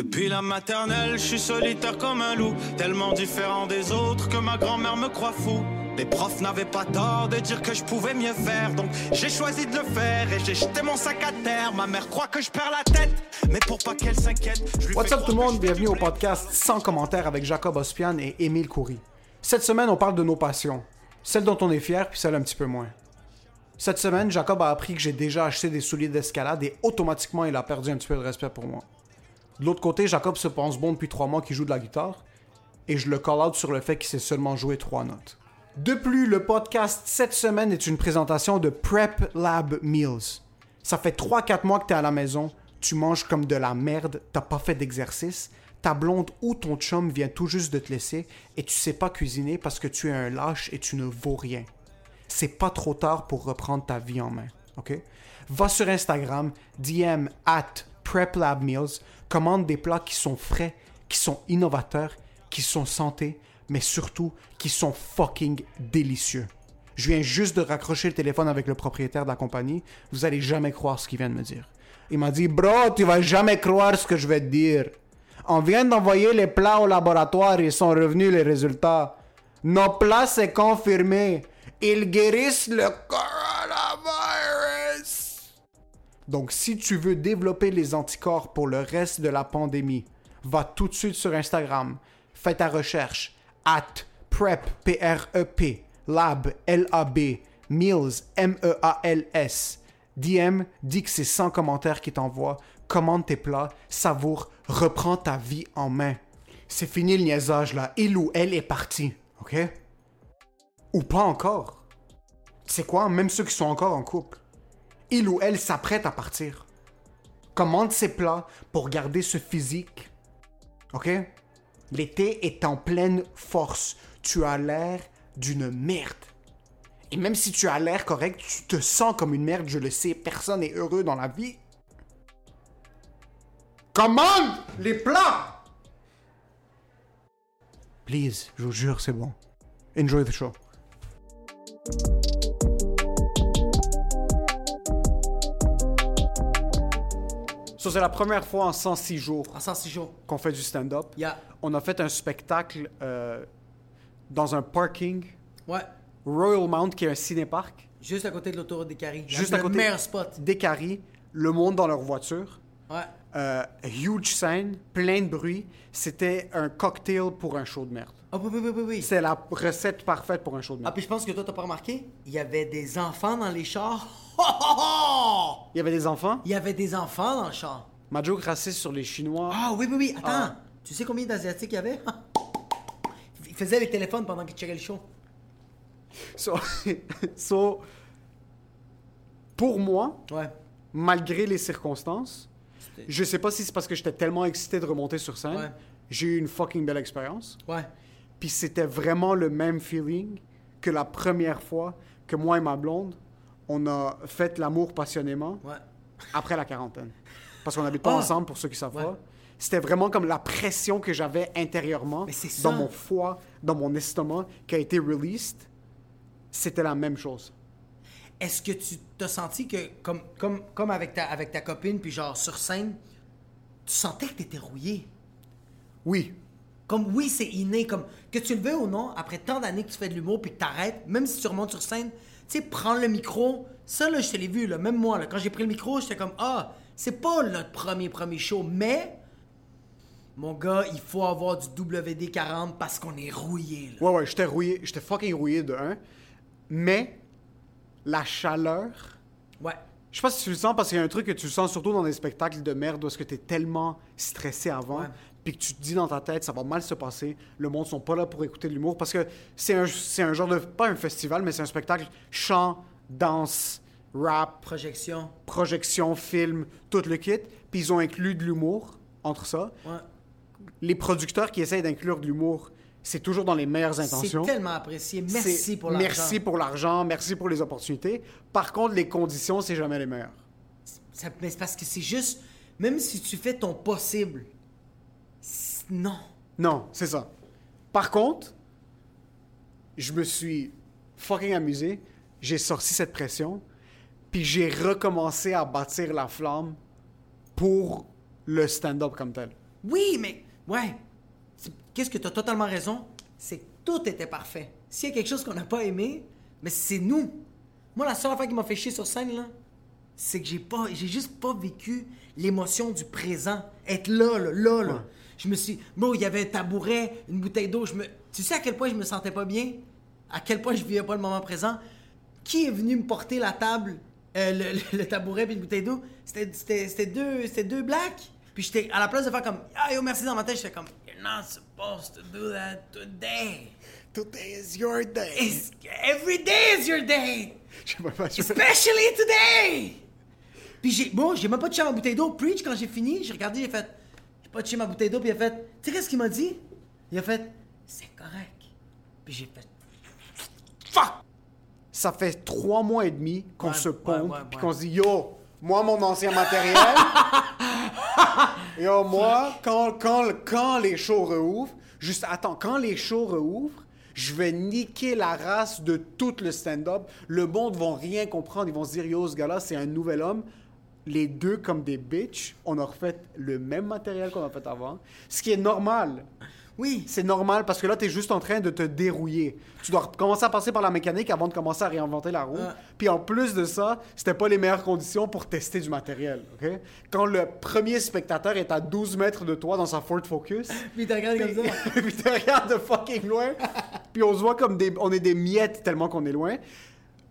Depuis la maternelle, je suis solitaire comme un loup, tellement différent des autres que ma grand-mère me croit fou. Les profs n'avaient pas tort de dire que je pouvais mieux faire, donc j'ai choisi de le faire et j'ai jeté mon sac à terre. Ma mère croit que je perds la tête, mais pour pas qu'elle s'inquiète, je lui What's up tout le monde, bienvenue au podcast sans commentaire avec Jacob Ospian et Émile Coury. Cette semaine, on parle de nos passions, celles dont on est fier puis celles un petit peu moins. Cette semaine, Jacob a appris que j'ai déjà acheté des souliers d'escalade et automatiquement, il a perdu un petit peu de respect pour moi. De l'autre côté, Jacob se pense bon depuis trois mois qu'il joue de la guitare et je le call out sur le fait qu'il sait seulement jouer trois notes. De plus, le podcast cette semaine est une présentation de Prep Lab Meals. Ça fait 3-4 mois que t'es à la maison, tu manges comme de la merde, t'as pas fait d'exercice, ta blonde ou ton chum vient tout juste de te laisser et tu sais pas cuisiner parce que tu es un lâche et tu ne vaux rien. C'est pas trop tard pour reprendre ta vie en main, ok? Va sur Instagram, DM at PrepLabMeals, commande des plats qui sont frais, qui sont innovateurs, qui sont santé, mais surtout qui sont fucking délicieux. Je viens juste de raccrocher le téléphone avec le propriétaire de la compagnie. Vous allez jamais croire ce qu'il vient de me dire. Il m'a dit, bro, tu vas jamais croire ce que je vais te dire. On vient d'envoyer les plats au laboratoire et ils sont revenus les résultats. Nos plats, c'est confirmé. Ils guérissent le coronavirus. Donc, si tu veux développer les anticorps pour le reste de la pandémie, va tout de suite sur Instagram, fais ta recherche at prep, P-R-E-P, lab, L-A-B, meals, M-E-A-L-S. DM, dis que c'est 100 commentaires qui t'envoient, commande tes plats, savoure, reprends ta vie en main. C'est fini le niaisage là, il ou elle est parti, ok? Ou pas encore. Sais quoi, même ceux qui sont encore en couple, il ou elle s'apprête à partir. Commande ses plats pour garder ce physique. OK? L'été est en pleine force. Tu as l'air d'une merde. Et même si tu as l'air correct, tu te sens comme une merde, je le sais. Personne n'est heureux dans la vie. Commande les plats! Please, je vous jure, c'est bon. Enjoy the show. Ça, c'est la première fois en 106 jours En 106 jours. qu'on fait du stand-up. Yeah. On a fait un spectacle euh, dans un parking, Ouais. Royal Mount, qui est un cinéparc, Juste à côté de l'autoroute des Caries. juste le à côté. meilleur spot. Décari, le monde dans leur voiture. Ouais. Euh, huge scène, plein de bruit. C'était un cocktail pour un show de merde. Ah oui, oui, oui, oui, oui. C'est la recette parfaite pour un show de Ah, merde. puis je pense que toi, t'as pas remarqué? Il y avait des enfants dans les chars. Ho! Il y avait des enfants? Il y avait des enfants dans le char. Ma joke raciste sur les Chinois. Ah oui, oui, oui. Attends. Ah. Tu sais combien d'Asiatiques il y avait? Ils faisaient les téléphones pendant qu'ils checkeraient le show. So, so, pour moi, Ouais. malgré les circonstances, je sais pas si c'est parce que j'étais tellement excité de remonter sur scène, Ouais. j'ai eu une fucking belle expérience. Ouais. Puis c'était vraiment le même feeling que la première fois que moi et ma blonde, on a fait l'amour passionnément Ouais. après la quarantaine. Parce qu'on n'habite pas Ah! ensemble, pour ceux qui savent Ouais. pas. C'était vraiment comme la pression que j'avais intérieurement, dans mon foie, dans mon estomac, qui a été released. C'était la même chose. Est-ce que tu t'as senti que, comme, comme, comme avec, ta, avec ta copine, puis genre sur scène, tu sentais que t'étais rouillé? Oui, Comme oui, c'est inné, comme que tu le veux ou non, après tant d'années que tu fais de l'humour puis que t'arrêtes, même si tu remontes sur scène, tu sais, prendre le micro, ça là, je te l'ai vu, là, même moi, là, quand j'ai pris le micro, j'étais comme, ah, C'est pas notre premier, premier show, mais. Mon gars, il faut avoir du WD-40 parce qu'on est rouillé, là. Ouais, ouais, j'étais rouillé, j'étais fucking rouillé de un. Mais la chaleur, Ouais. je sais pas si tu le sens parce qu'il y a un truc que tu sens surtout dans des spectacles de merde où est-ce que t'es tellement stressé avant, Ouais. Puis que tu te dis dans ta tête ça va mal se passer, le monde sont pas là pour écouter de l'humour parce que c'est un, c'est un genre de pas un festival mais c'est un spectacle chant, danse, rap, Projection. projection, film, tout le kit, puis ils ont inclus de l'humour entre ça. Ouais. Les producteurs qui essayent d'inclure de l'humour, c'est toujours dans les meilleures C'est intentions. tellement apprécié. Merci C'est- pour l'argent. Merci pour l'argent, merci pour les opportunités. Par contre, les conditions, c'est jamais les meilleures. Ça- mais c'est parce que c'est juste. Même si tu fais ton possible. Non. Non, c'est ça. Par contre, je me suis fucking amusé. J'ai sorti cette pression, puis j'ai recommencé à bâtir la flamme pour le stand-up comme tel. Oui, mais. Ouais. Qu'est-ce que tu as totalement raison? C'est que tout était parfait. S'il y a quelque chose qu'on n'a pas aimé, mais c'est nous. Moi, la seule affaire qui m'a fait chier sur scène, là, c'est que j'ai pas. J'ai juste pas vécu l'émotion du présent. Être là, là, là, là. Ouais. Je me suis. Bon, il y avait un tabouret, une bouteille d'eau. Je me. Tu sais à quel point je me sentais pas bien? À quel point je vivais pas le moment présent? Qui est venu me porter la table, euh, le, le- le tabouret puis une bouteille d'eau? C'était- C'était c'était deux, c'était deux blacks. Puis j'étais à la place de faire comme Ah yo merci dans ma tête, j'étais comme You're not supposed to do that today. Today is your day. It's, every day is your day. Je sais pas, je- Especially today! Puis j'ai, bon, j'ai même pas touché à ma bouteille d'eau. Preach, quand j'ai fini, j'ai regardé, j'ai fait, pas touché ma bouteille d'eau, puis il a fait, tu sais qu'est-ce qu'il m'a dit? Il a fait, c'est correct. Puis j'ai fait, fuck! Ça fait trois mois et demi qu'on Ouais, se pompe, ouais, puis qu'on se dit Yo, moi, mon ancien matériel. Yo, moi, quand, quand, quand les shows rouvrent, juste attends, quand les shows rouvrent, je vais niquer la race de tout le stand-up. Le monde va rien comprendre. Ils vont se dire Yo, ce gars-là, c'est un nouvel homme. Les deux, comme des bitches, on a refait le même matériel qu'on a fait avant. Ce qui est normal. Oui. C'est normal parce que là, tu es juste en train de te dérouiller. Tu dois commencer à passer par la mécanique avant de commencer à réinventer la roue. Ouais. Puis en plus de ça, c'était pas les meilleures conditions pour tester du matériel. Quand le premier spectateur est à 12 mètres de toi dans sa Ford Focus, Puis t'as regardé comme ça. puis tu regardes de fucking loin, puis on se voit comme des. On est des miettes tellement qu'on est loin.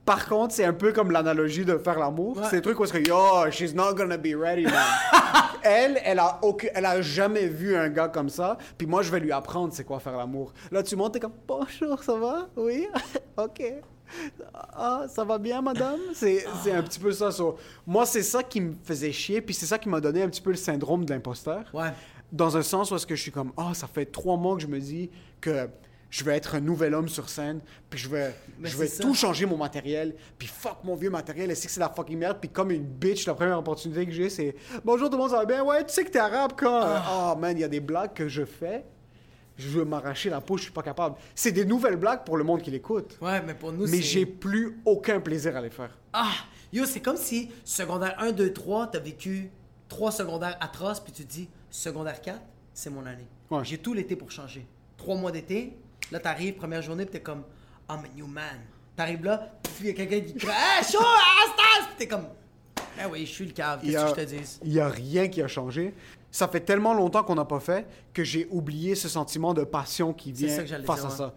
Par contre, c'est un peu comme l'analogie de faire l'amour. Ouais. C'est des trucs où est-ce que, yo, she's not gonna be ready, man. elle, elle a, aucun- elle a jamais vu un gars comme ça. Puis moi, je vais lui apprendre c'est quoi faire l'amour. Là, tu montes, t'es comme, bonjour, ça va? Oui? OK. Ah, ça va bien, madame? C'est c'est un petit peu ça. so, moi, c'est ça qui me faisait chier. Puis c'est ça qui m'a donné un petit peu le syndrome de l'imposteur Ouais. dans un sens où est-ce que je suis comme ah ça fait trois mois que je me dis que je vais être un nouvel homme sur scène puis je vais Mais je vais ça. tout changer mon matériel puis fuck mon vieux matériel et c'est que c'est la fucking merde puis comme une bitch la première opportunité que j'ai c'est bonjour tout le monde ça va bien? Ouais tu sais que t'es arabe quand Ah. oh man il y a des blagues que je fais je veux m'arracher la peau je suis pas capable c'est des nouvelles blagues pour le monde qui l'écoute Ouais, mais pour nous, mais j'ai plus aucun plaisir à les faire Ah! Yo, c'est comme si secondaire 1, 2, 3, t'as vécu trois secondaires atroces, puis tu te dis secondaire 4, c'est mon année. Ouais. J'ai tout l'été pour changer. Trois mois d'été, là t'arrives, première journée, puis t'es comme I'm a new man. T'arrives là, puis il y a quelqu'un qui crie Hey, chaud, Astas! Puis t'es comme Ah oui, je suis le cave, qu'est-ce que je te dis? Il n'y a rien qui a changé. Ça fait tellement longtemps qu'on n'a pas fait que j'ai oublié ce sentiment de passion qui vient ça que face dire, à ouais. ça.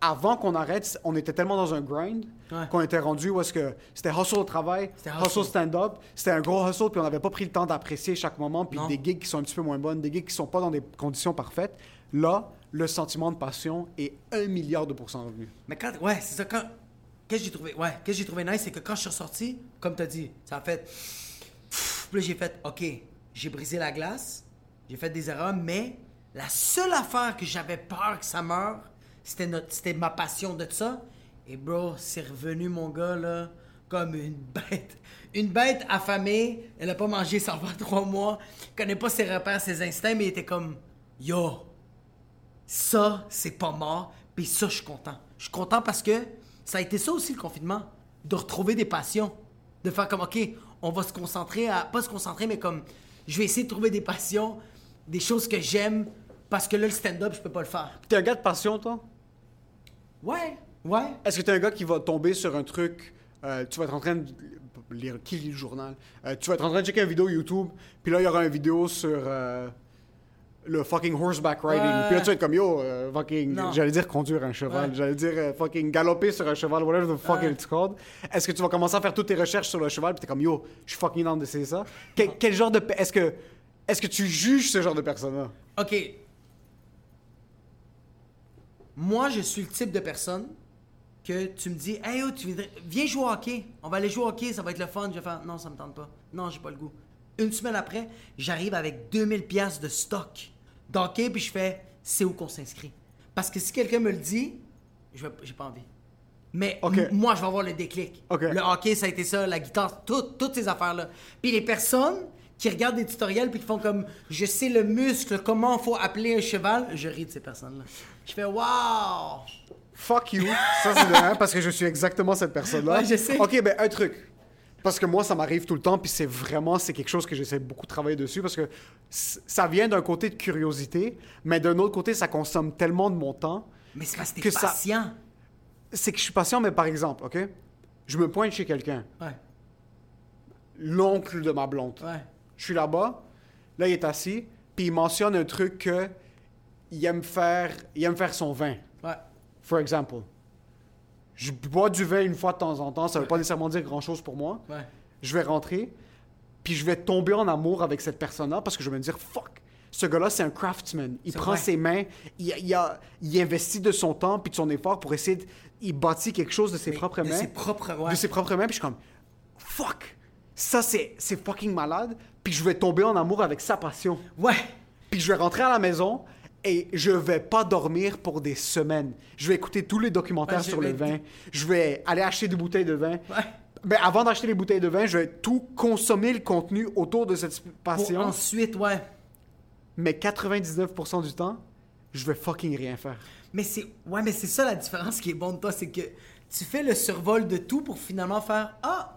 Avant qu'on arrête, on était tellement dans un grind Ouais. qu'on était rendu où est-ce que c'était hustle au travail, C'était hustle, hustle. stand-up. C'était un gros hustle, puis on n'avait pas pris le temps d'apprécier chaque moment, puis Non. des gigs qui sont un petit peu moins bonnes, des gigs qui sont pas dans des conditions parfaites. Là, le sentiment de passion est un milliard de pourcents revenu. Mais quand. Ouais, c'est ça. Quand. Qu'est-ce que j'ai trouvé. Ouais, qu'est-ce que j'ai trouvé nice, c'est que quand je suis ressorti, comme t'as dit, ça a fait. Puis j'ai fait, OK, j'ai brisé la glace, j'ai fait des erreurs, mais la seule affaire que j'avais peur que ça meure, c'était, ma passion de ça. Et bro, c'est revenu, mon gars, là, comme une bête. Une bête affamée, elle a pas mangé ça va trois mois, connaît pas ses repères, ses instincts, mais il était comme, yo, ça, c'est pas mort. Puis ça, je suis content. Je suis content parce que ça a été ça aussi le confinement. De retrouver des passions. De faire comme, OK, on va se concentrer à. Pas se concentrer, mais comme, je vais essayer de trouver des passions, des choses que j'aime, parce que là, le stand-up, je peux pas le faire. T'es un gars de passion, toi? Ouais, ouais. Est-ce que t'es un gars qui va tomber sur un truc euh, tu vas être en train de lire, qui lit le journal? Euh, tu vas être en train de checker une vidéo YouTube, puis là, il y aura une vidéo sur euh, le fucking horseback riding. Ouais. Puis là, tu vas être comme, yo, euh, fucking, j'allais dire conduire un cheval, Ouais. j'allais dire euh, fucking galoper sur un cheval, whatever the fuck Ouais. it's called. Est-ce que tu vas commencer à faire toutes tes recherches sur le cheval, puis t'es comme, yo, je suis fucking down d'essayer ça? Quel, quel genre de... Est-ce que, est-ce que tu juges ce genre de personne-là? OK. Moi, je suis le type de personne que tu me dis Hey, oh, tu viendrais- viens jouer au hockey. On va aller jouer au hockey, ça va être le fun. Je vais faire Non, ça me tente pas. Non, j'ai pas le goût. Une semaine après, j'arrive avec 2000 pièces de stock d'hockey, puis je fais C'est où qu'on s'inscrit Parce que si quelqu'un me le dit, je j'ai pas envie. Mais moi, je vais avoir le déclic. Le hockey, ça a été ça, la guitare, tout- toutes ces affaires-là. Puis les personnes qui regardent des tutoriels puis qui font comme je sais le muscle, comment faut appeler un cheval, je ris de ces personnes-là. Je fais waouh! Fuck you. Ça, c'est de un, parce que je suis exactement cette personne-là. Ouais, je sais. OK, ben, un truc. Parce que moi, ça m'arrive tout le temps, puis c'est vraiment, c'est quelque chose que j'essaie beaucoup de travailler dessus, parce que ça vient d'un côté de curiosité, mais d'un autre côté, ça consomme tellement de mon temps. Mais c'est parce que t'es ça- patient. C'est que je suis patient, mais par exemple, OK? Je me pointe chez quelqu'un, Ouais, l'oncle de ma blonde. ouais. Je suis là-bas, là, il est assis, puis il mentionne un truc que il aime faire, il aime faire son vin. Ouais. For example. Je bois du vin une fois de temps en temps, ça veut pas nécessairement dire grand-chose pour moi. Ouais. Je vais rentrer, puis je vais tomber en amour avec cette personne-là parce que je vais me dire fuck. Ce gars-là, c'est un craftsman. Il prend vrai. ses mains, il, il, a- il investit de son temps puis de son effort pour essayer de. Il bâtit quelque chose de ses Mais propres de mains. ses propres- ouais. De ses propres mains, puis je suis comme fuck. Ça, c'est c'est fucking malade. Puis je vais tomber en amour avec sa passion. Ouais. Puis je vais rentrer à la maison et je vais pas dormir pour des semaines. Je vais écouter tous les documentaires Ouais, sur le vin. Je vais aller acheter des bouteilles de vin. Ouais. Mais avant d'acheter les bouteilles de vin, je vais tout consommer le contenu autour de cette Pour passion. ensuite, ouais. Mais 99% du temps, je vais fucking rien faire. Mais c'est ouais, mais c'est ça la différence qui est bonne de toi, c'est que tu fais le survol de tout pour finalement faire ah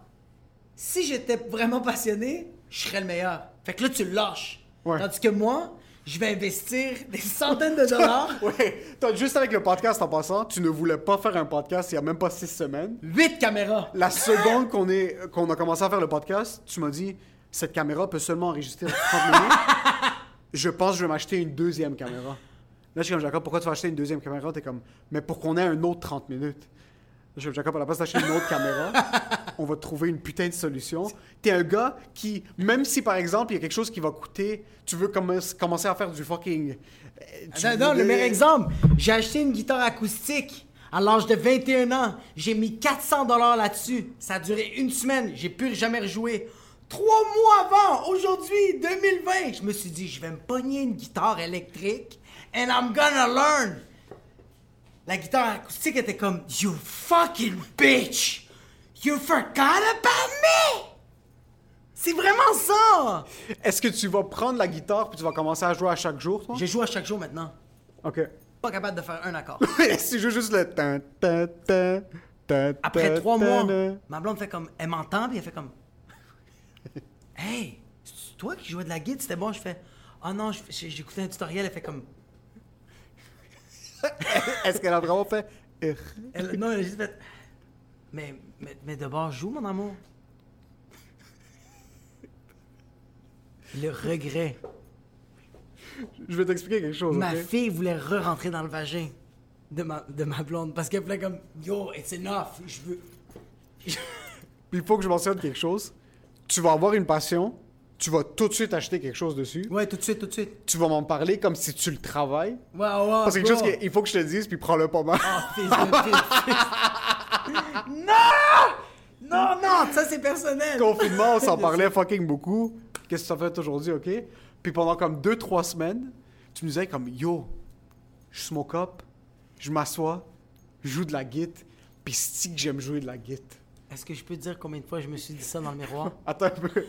si j'étais vraiment passionné, je serais le meilleur. Fait que là tu lâches. Ouais. Tandis que moi, je vais investir des centaines de dollars, toi, juste avec le podcast en passant, tu ne voulais pas faire un podcast il y a même pas six semaines. huit caméras. La seconde qu'on a commencé à faire le podcast, tu m'as dit cette caméra peut seulement enregistrer 30 minutes. Je pense que je vais m'acheter une deuxième caméra. Là, je suis comme Jacob, pourquoi tu vas acheter une deuxième caméra? T'es comme, mais pour qu'on ait un autre 30 minutes. Je Jacob, à la place d'acheter une autre caméra, on va trouver une putain de solution. T'es un gars qui, même si par exemple il y a quelque chose qui va coûter, tu veux commen- commencer à faire du fucking. euh, tu Non, non, le meilleur exemple, j'ai acheté une guitare acoustique à l'âge de 21 ans. J'ai mis 400 dollars là-dessus. Ça a duré une semaine. J'ai plus jamais rejoué. Trois mois avant, aujourd'hui, 2020, je me suis dit, je vais me pogner une guitare électrique and I'm gonna learn. La guitare acoustique était comme, you fucking bitch, you forgot about me. C'est vraiment ça. Est-ce que tu vas prendre la guitare puis tu vas commencer à jouer à chaque jour, toi? Je joue à chaque jour maintenant. Ok. Pas capable de faire un accord. si je joue juste le. tan, tan, tan, tan, Après trois mois, ma blonde fait comme. Elle m'entend, puis elle fait comme. Hey, c'est toi qui jouais de la guitare, c'était bon. Je fais. Oh non, écouté un tutoriel, elle fait comme. Est-ce qu'elle a vraiment fait. Elle, non, elle a juste fait. Mais, mais, mais d'abord, joue, mon amour. Le regret. Je vais t'expliquer quelque chose. Ma fille voulait re-rentrer dans le vagin de ma, de ma blonde parce qu'elle voulait comme. Yo, it's enough. Je veux. Puis il faut que je mentionne quelque chose. Tu vas avoir une passion, tu vas tout de suite acheter quelque chose dessus. Ouais, tout de suite, tout de suite. Tu vas m'en parler comme si tu le travailles. Ouais, ouais. Parce que quelque chose qu'il faut que je te dise, puis prends-le pas mal. Ah, fils de fils. Non! Non, non, ça c'est personnel. Confinement, on s'en parlait fucking beaucoup. Qu'est-ce que tu as fait aujourd'hui, ok? Puis pendant comme deux, trois semaines, tu me disais comme Yo, je smoke up, je m'assois, je joue de la guitare, puis c'est que j'aime jouer de la guitare. Est-ce que je peux te dire combien de fois je me suis dit ça dans le miroir? Attends un peu.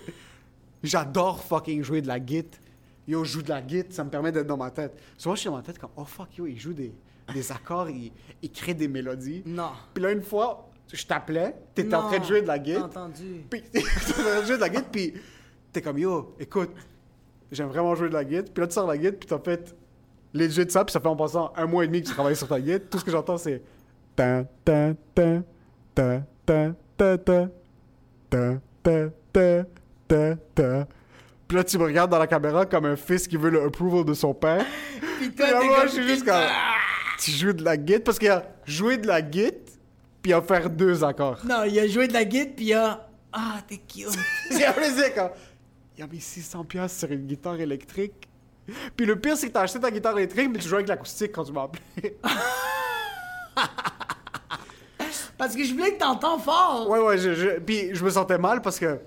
J'adore fucking jouer de la guitare. Yo, je joue de la guitare, ça me permet d'être dans ma tête. Souvent, je suis dans ma tête comme, oh fuck, yo, il joue des, des accords, il, il crée des mélodies. Non. Puis là, une fois, je t'appelais, t'étais en train de jouer de la guitare. entendu. Puis t'es en train de jouer de la guitare, puis t'es comme, yo, écoute, j'aime vraiment jouer de la guitare. Puis là, tu sors la guitare, puis t'as fait les jeux de ça, puis ça fait en passant un mois et demi que tu travailles sur ta guitare. Tout ce que j'entends, c'est. Tan, tan, tan, tan, tan, ta, ta, ta, ta, ta, ta, ta. Puis là, tu me regardes dans la caméra comme un fils qui veut le approval de son père. Puis toi, là, moi, je suis juste comme... Tu joues de la guitare? Parce qu'il y a jouer de la guitare puis en faire deux accords. Non, il a joué de la guitare, puis il a. Ah, t'es cute. C'est un plaisir quand il a mis 600 pièces sur une guitare électrique. Puis le pire, c'est que t'as acheté ta guitare électrique, mais tu jouais avec l'acoustique quand tu m'as appelé. Parce que je voulais que t'entends fort. ouais, ouais, je, je- puis je me sentais mal parce que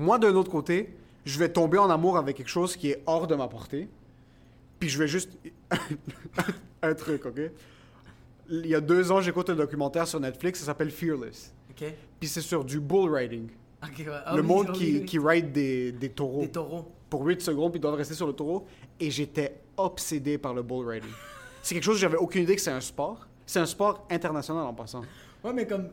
moi, d'un autre côté, je vais tomber en amour avec quelque chose qui est hors de ma portée. Puis je vais juste. un truc, ok? Il y a deux ans, j'écoute un documentaire sur Netflix, ça s'appelle Fearless. Ok. Puis c'est sur du bull riding. Ok, ouais. Ah le oui, monde oui, qui, oui. qui ride des, des taureaux. Des taureaux. pour 8 secondes, puis ils doivent rester sur le taureau. Et j'étais obsédé par le bull riding. C'est quelque chose, j'avais aucune idée que c'est un sport. C'est un sport international en passant. Ouais, mais comme.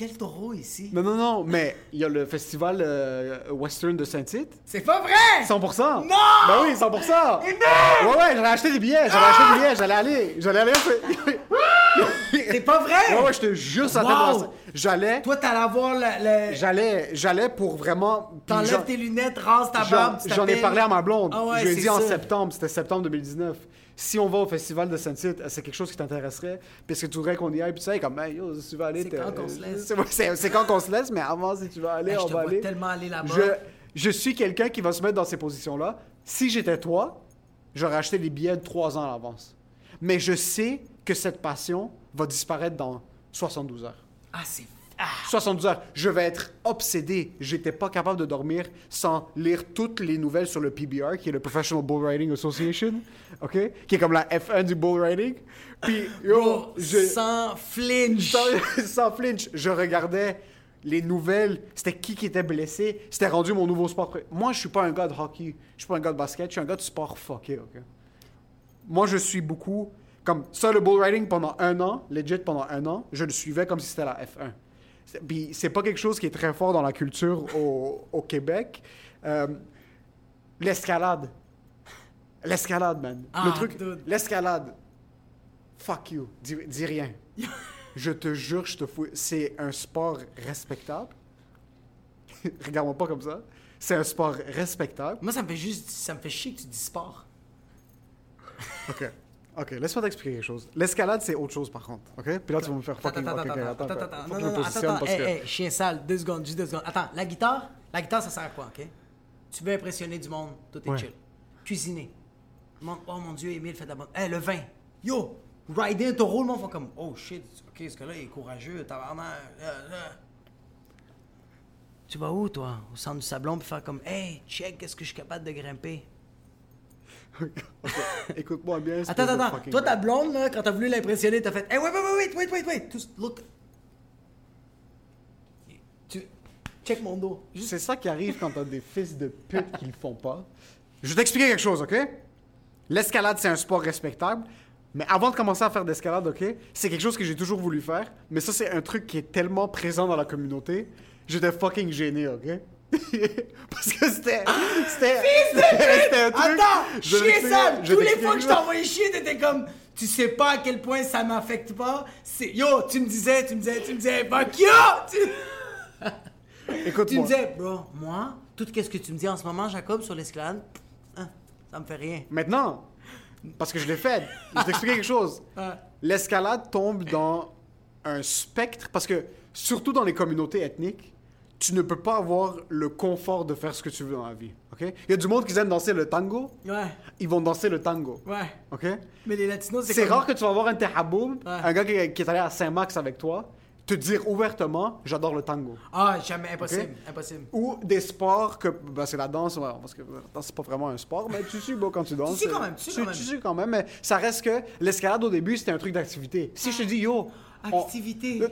Quel taureau ici? Non, non, non, mais il y a le festival euh, western de Saint-Tite. C'est pas vrai! 100%! Non! Ben oui, 100%! Ouais, ouais, j'allais acheter des billets, j'allais acheter des billets, j'allais aller, j'allais aller... C'est pas vrai! Ouais, ouais, je te jure, ça Wow! J'allais, Toi, t'allais avoir le. le... j'allais, j'allais pour vraiment... T'enlèves tes lunettes, rase ta barbe, j'en ai parlé à ma blonde. Ah ouais, je lui ai dit en septembre, c'était septembre 2019. Si on va au festival de Saint-Tite, c'est quelque chose qui t'intéresserait, est-ce que tu voudrais qu'on y aille, puis tu sais, comme, hey, yo, si tu vas aller... C'est quand qu'on se laisse. C'est- quand qu'on se laisse, mais avant, si tu vas aller, Hey, je on te va vois aller. tellement aller là-bas. Je, je suis quelqu'un qui va se mettre dans ces positions-là. Si j'étais toi, j'aurais acheté les billets de trois ans à l'avance. Mais je sais que cette passion va disparaître dans 72 heures. Ah, c'est. Ah! 72 heures. Je vais être obsédé. J'étais pas capable de dormir sans lire toutes les nouvelles sur le PBR, qui est le Professional Bull Riding Association, OK? Qui est comme la F1 du bull riding. Puis, yo, Bro, je, sans flinch. sans, sans flinch, je regardais les nouvelles. C'était qui qui était blessé. C'était rendu mon nouveau sport. Moi, je suis pas un gars de hockey. Je suis pas un gars de basket. Je suis un gars de sport fucké, OK? Moi, je suis beaucoup... Comme ça, le bull riding pendant un an, legit pendant un an, je le suivais comme si c'était la F1. C'est- Puis c'est pas quelque chose qui est très fort dans la culture au, au Québec. Euh, l'escalade. L'escalade, man. Ah, le truc, l'escalade. Fuck you. Dis, dis rien. je te jure, je te fous. C'est un sport respectable. Regarde-moi pas comme ça. C'est un sport respectable. Moi, ça me fait juste. Ça me fait chier que tu dis sport. OK. OK, laisse-moi t'expliquer quelque chose. L'escalade, c'est autre chose, par contre. OK? Puis là, tu vas me faire fucking... attends, OK, attends, attends, attends, attends, non, je me non, attends, positionne attends, parce que... hey, hey, chien sale, deux secondes, juste deux secondes. Attends, la guitare, la guitare, ça sert à quoi, ok? Tu veux impressionner du monde, tout est Ouais. chill. Cuisiner. Oh mon dieu, Emile fait de la bonne. Hey, le vin. Yo, rider un taureau, le monde fait comme, oh shit, ok, ce gars-là, il est courageux, tabarnak. euh, euh. Tu vas où, toi? Au centre du sablon, puis faire comme, hey, check, est-ce que je suis capable de grimper? Écoute-moi bien. Attends, attends, Toi, ta blonde, là, quand t'as voulu l'impressionner, t'as fait Hey, wait, wait, wait, wait, wait, wait, wait. Look. Tu. Check mon dos. Juste. C'est ça qui arrive quand t'as des fils de pute qui le font pas. Je vais t'expliquer quelque chose, OK? L'escalade, c'est un sport respectable. Mais avant de commencer à faire d'escalade, OK? C'est quelque chose que j'ai toujours voulu faire. Mais ça, c'est un truc qui est tellement présent dans la communauté. J'étais fucking gêné, OK? Parce que c'était. C'était. C'était un truc. Attends, Je chier sale. Tous les fois que je t'envoyais chier, t'étais comme Tu sais pas à quel point ça m'affecte pas. C'est. Yo, tu me disais, tu me disais, tu me disais, fuck you! Tu, tu me disais, bro, moi, tout ce que tu me dis en ce moment, Jacob, sur l'escalade, hein, ça me fait rien. Maintenant, parce que je l'ai fait, je vais t'expliquer quelque chose. L'escalade tombe dans un spectre, parce que surtout dans les communautés ethniques, tu ne peux pas avoir le confort de faire ce que tu veux dans la vie. ok? Il y a du monde qui aime danser le tango, Ouais, ils vont danser le tango. ouais. ok? Mais les Latinos, c'est C'est comme- rare que tu vas voir un tehaboum, Ouais. un gars qui, qui est allé à Saint-Max avec toi, te dire ouvertement j'adore le tango. Ah, jamais, impossible, impossible. Ou des sports que. Ben, c'est la danse, ouais, parce que la danse, c'est pas vraiment un sport, mais tu suis beau quand tu danses. Tu suis quand même, tu suis quand même. Tu suis quand même, mais ça reste que l'escalade au début, c'était un truc d'activité. Si je te dis, yo. on- Activité. Là,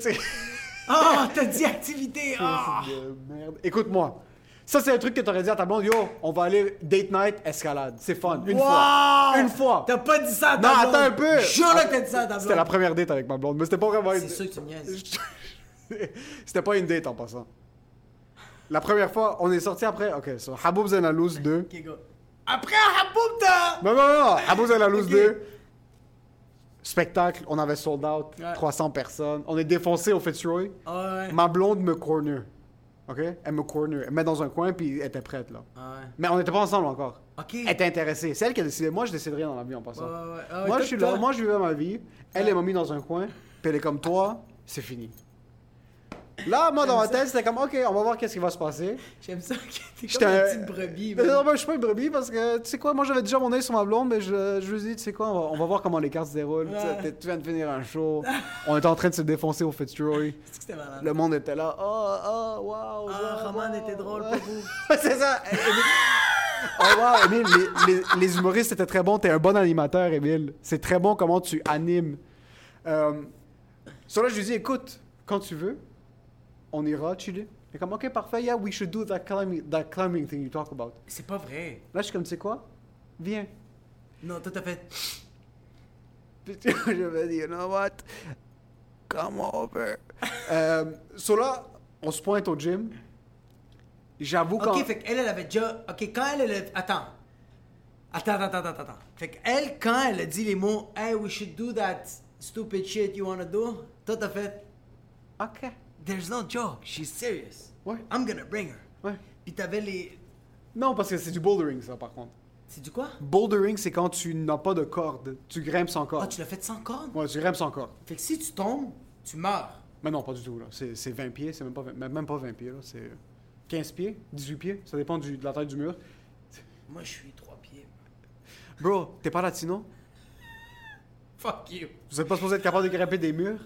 Ah, t'as dit activité. Ah. de merde. Écoute-moi. Ça, c'est un truc que t'aurais dit à ta blonde, yo, on va aller date night, escalade. C'est fun. Une Wow! fois. Une fois. T'as pas dit ça à ta Non, blonde. attends un peu. Jure que t'as dit ça à ta blonde. C'était la première date avec ma blonde, mais c'était pas vraiment une C'est sûr que tu me niaises. C'était pas une date en passant. La première fois, on est sorti après. Ok, so Haboub Zenalouz 2. Ok, go. Après, Haboub, t'as... Non, non, non, Haboub Zenalouz Ok. 2. Spectacle, on avait sold out, Ouais. 300 personnes. On est défoncé au Fitzroy. Ah ouais. Ma blonde me corner. OK? Elle me corner. Elle me met dans un coin, puis elle était prête, là. Ah ouais. Mais on n'était pas ensemble encore. Elle était intéressée. C'est elle qui a décidé. Moi, je décide rien dans la vie en passant. Ah moi, je suis là. Moi, je vivais ma vie. Elle, elle m'a mis dans un coin. Puis elle est comme toi, c'est fini. Là, moi, dans ma tête, c'était comme, OK, on va voir qu'est-ce qui va se passer. J'aime ça que t'es J'étais comme une un- petite brebis. Mais non, moi, je suis pas une brebis parce que, tu sais quoi, moi, j'avais déjà mon œil sur ma blonde, mais je, je lui ai dit, tu sais quoi, on va, on va voir comment les cartes se déroulent. Tu Ouais. viens de finir un show. on était en train de se défoncer au Fitzroy. C'était malade. Le monde était là. Oh, oh, wow. Ah, wow, Roman wow. était drôle pour vous. c'est ça. Oh wow, Emile, les, les- les humoristes étaient très bons. T'es un bon animateur, Emile. C'est très bon comment tu animes. Euh, sur là, je lui dis, écoute, quand tu veux, on ira chiller. Il est comme, ok, parfait, yeah, we should do that climbing, that climbing thing you talk about. C'est pas vrai. Là, je suis comme, tu sais quoi? Viens. Non, toi t'as fait. Je me dis, you know what? Come over. euh, so là, on se pointe au gym. J'avoue quand... Ok, fait qu'elle, elle avait déjà. Ok, quand elle, elle Attends. Attends, attends, attends, attends. Fait qu'elle, quand elle a dit les mots, hey, we should do that stupid shit you wanna do, toi t'as fait. Ok. There's no joke, she's serious. Ouais. I'm gonna bring her. Ouais. Puis t'avais les. Non, parce que c'est du bouldering, ça, par contre. C'est du quoi? Bouldering, c'est quand tu n'as pas de corde. Tu grimpes sans Ah, corde. tu l'as fait sans corde? Ouais, tu grimpes sans corde. Fait que si tu tombes, tu meurs. Mais non, pas du tout, là. C'est c'est 20 pieds, c'est même pas 20, même- pas 20 pieds, là. C'est 15 pieds, 18 pieds. Ça dépend du- de la taille du mur. Moi, je suis trois pieds. Bro, t'es pas latino? Fuck you. Vous êtes pas supposé être capable de grimper des murs?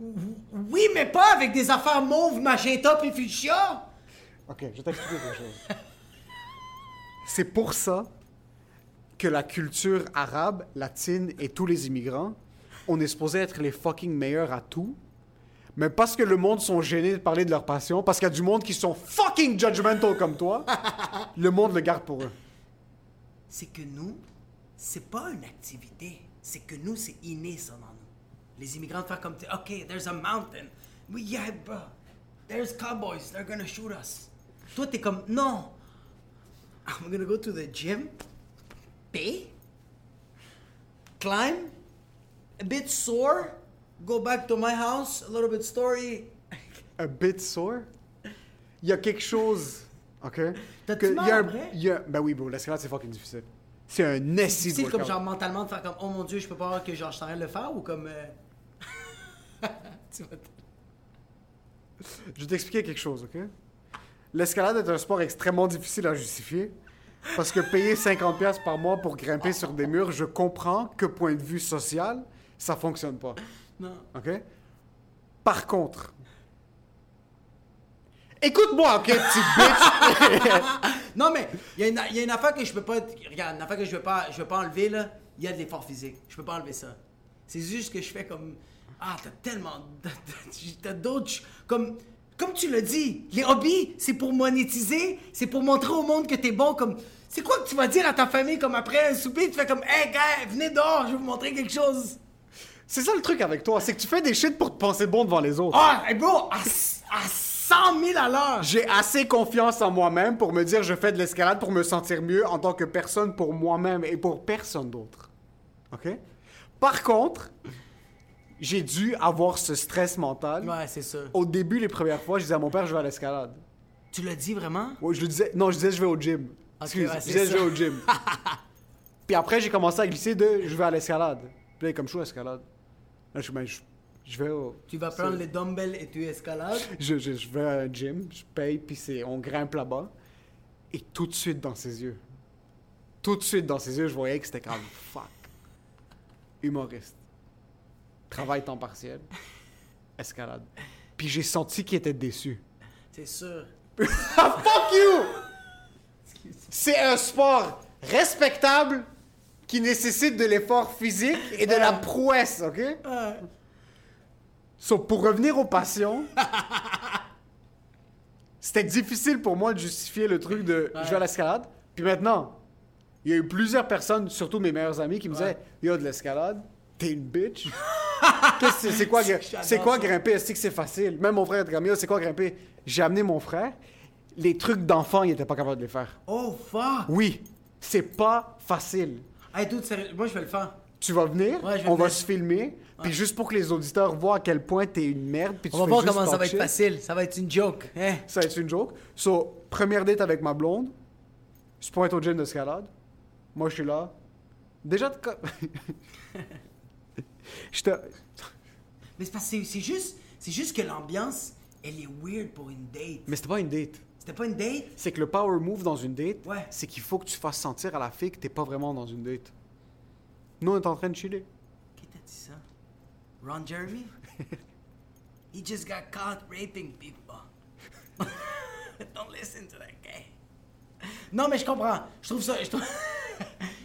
Oui, mais pas avec des affaires mauves, magenta puis fuchsia. Ok, je vais t'expliquer quelque chose. C'est pour ça que la culture arabe, latine et tous les immigrants, on est supposé être les fucking meilleurs à tout. Mais parce que le monde sont gênés de parler de leur passion, parce qu'il y a du monde qui sont fucking judgmental comme toi, le monde le garde pour eux. C'est que nous, c'est pas une activité. C'est que nous, c'est inné, ça, dans. Les immigrants de faire comme, OK, there's a mountain. Oui, yeah, bro. There's cowboys. They're gonna shoot us. Toi, t'es comme, non. I'm gonna go to the gym, pay, climb, a bit sore, go back to my house, a little bit story. A bit sore? Il y a quelque chose, ok? T'as-tu mal après? y a- Ben oui, bro, l'escalade c'est fucking difficile. C'est un essai de C'est comme genre mentalement de faire comme, oh mon dieu, je peux pas voir que genre je suis en train de le faire ou comme. euh, Je vais t'expliquer quelque chose, ok? L'escalade est un sport extrêmement difficile à justifier. Parce que payer 50$ piastres par mois pour grimper sur des murs, je comprends que point de vue social, ça fonctionne pas. Non. OK? Par contre, écoute-moi, OK, petite bitch! Non, mais il y, a une- il y a une affaire que je peux pas. Regarde, une affaire que je veux pas, je veux pas enlever, là. Il y a de l'effort physique. Je peux pas enlever ça. C'est juste que je fais comme. Ah, t'as tellement. T'as d'autres. Comme. Comme tu l'as dit, les hobbies, c'est pour monétiser, c'est pour montrer au monde que t'es bon. Comme. C'est quoi que tu vas dire à ta famille, comme après un souper, tu fais comme, hey, gars, venez dehors, je vais vous montrer quelque chose. C'est ça le truc avec toi, c'est que tu fais des shit pour te penser bon devant les autres. Ah, hey bro, à, à 100 000 à l'heure. J'ai assez confiance en moi-même pour me dire je fais de l'escalade pour me sentir mieux en tant que personne pour moi-même et pour personne d'autre. OK? Par contre, j'ai dû avoir ce stress mental. Ouais, c'est ça. Au début, les premières fois, je disais à mon père je vais à l'escalade. Tu l'as dit vraiment? Ouais, je lui disais non, je disais je vais au gym. Excuse, ouais, je disais je vais au gym. Puis après, j'ai commencé à glisser de je vais à l'escalade. Puis là, comme je suis à l'escalade. Là, je suis ben, je, je vais au Tu vas prendre les dumbbells et tu escalades? je, je, je vais à un gym, je paye, puis c'est, on grimpe là-bas. Et tout de suite dans ses yeux, tout de suite dans ses yeux, je voyais que c'était comme fuck. Humoriste. Travail temps partiel. Escalade. Puis j'ai senti qu'il était déçu. C'est sûr. Ah, fuck you! C'est un sport respectable qui nécessite de l'effort physique et de la prouesse, ok? So, pour revenir aux passions, c'était difficile pour moi de justifier le truc de je vais à l'escalade. Puis maintenant, il y a eu plusieurs personnes, surtout mes meilleurs amis, qui me disaient Yo, de l'escalade, t'es une bitch. C'est- c'est quoi, c'est quoi grimper? Est-ce que c'est facile? Même mon frère comme Yo, c'est quoi grimper? J'ai amené mon frère. Les trucs d'enfant, il était pas capable de les faire. Oh fuck! Oui, c'est pas facile. Hey dude, sérieux, moi je vais le faire. Tu vas venir, Ouais, on va se filmer, puis juste pour que les auditeurs voient à quel point t'es une merde, puis tu On va voir comment ça va être facile. Ça va être une joke. Hein? Ça va être une joke. So, première date avec ma blonde, je pointe au gym d'escalade. Moi, je suis là. Déjà, de je te... Mais c'est parce que c'est- c'est juste, c'est juste que l'ambiance, elle est weird pour une date. Mais c'était pas une date. C'était pas une date? C'est que le power move dans une date, Ouais. c'est qu'il faut que tu fasses sentir à la fille que t'es pas vraiment dans une date. Nous, on est en train de chiller. Qui t'a dit ça? Ron Jeremy? He just got caught raping people. Don't listen to that guy. Non, mais je comprends. Je trouve ça. Je trouve...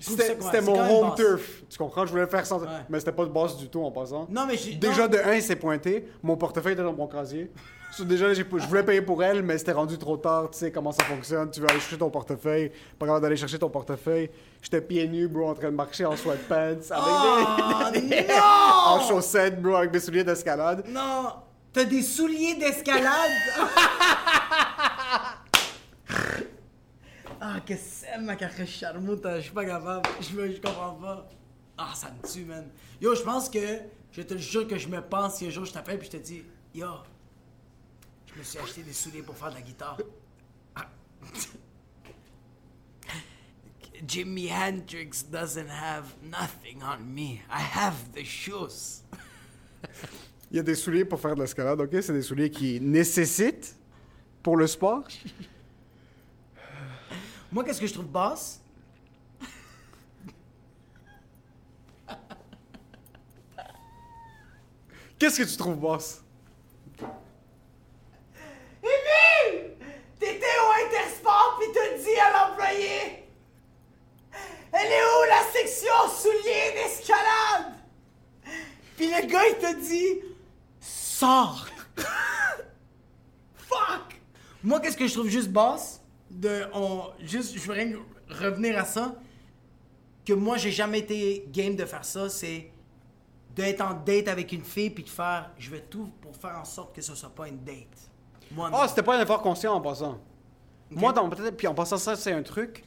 C'était c'est mon home boss. turf. Tu comprends? Je voulais faire. Ouais. Mais c'était pas de boss du tout en passant. Non, mais j'ai- Déjà, de un, il s'est pointé. Mon portefeuille était dans mon casier. Déjà, je voulais payer pour elle, mais c'était rendu trop tard. Tu sais comment ça fonctionne. Tu veux aller chercher ton portefeuille. Pas grave d'aller chercher ton portefeuille. J'étais pieds nus, bro, en train de marcher en sweatpants. Avec Oh, des... non! en chaussettes, bro, avec mes souliers d'escalade. Non! T'as des souliers d'escalade? Ah, que c'est ma carrière charmoute, je suis pas capable. Je, je comprends pas. Ah, ça me tue, man. Yo, je pense que, je te jure que je me pense si un jour je t'appelle puis je te dis, yo, je me suis acheté des souliers pour faire de la guitare. Ah. Jimi Hendrix doesn't have nothing on me. I have the shoes. Il y a des souliers pour faire de l'escalade, ok? C'est des souliers qui nécessitent pour le sport. Moi, qu'est-ce que je trouve basse? Qu'est-ce que tu trouves, boss? Émile! T'étais au Intersport pis t'as dit à l'employé Elle est où la section souliers d'escalade? Pis le gars il t'a dit Sors! Fuck! Moi qu'est-ce que je trouve juste basse? De. On, juste, je rien revenir à ça. Que moi j'ai jamais été game de faire ça, c'est d'être en date avec une fille puis de faire je vais tout pour faire en sorte que ce soit pas une date. Moi. Ah, c'était pas un effort conscient en passant. Moi, dans puis en passant ça, c'est un truc.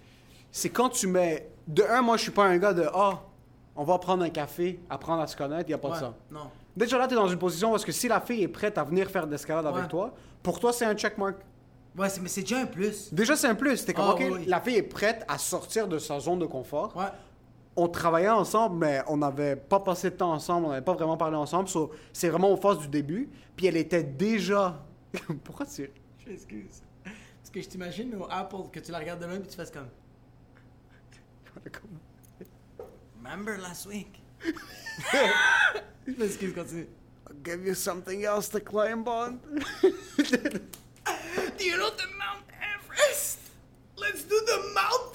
C'est quand tu mets. De un, moi, je suis pas un gars de Ah, on va prendre un café, apprendre à se connaître, y a pas de ça. Non. Déjà là, t'es dans une position parce que si la fille est prête à venir faire de l'escalade Ouais. avec toi, pour toi, c'est un checkmark. Ouais, mais c'est déjà un plus. Déjà, c'est un plus. T'es comme, Ah, OK, oui, la fille est prête à sortir de sa zone de confort. Ouais. On travaillait ensemble, mais on n'avait pas passé de temps ensemble, on n'avait pas vraiment parlé ensemble. so, c'est vraiment aux phases du début. Puis elle était déjà. Pourquoi tu. Je m'excuse. Parce que je t'imagine au Apple que tu la regardes de loin et tu fasses comme. Remember last week? je m'excuse, continue. I'll give you something else to climb on. Do you know the Mount Everest? Let's do the mountain!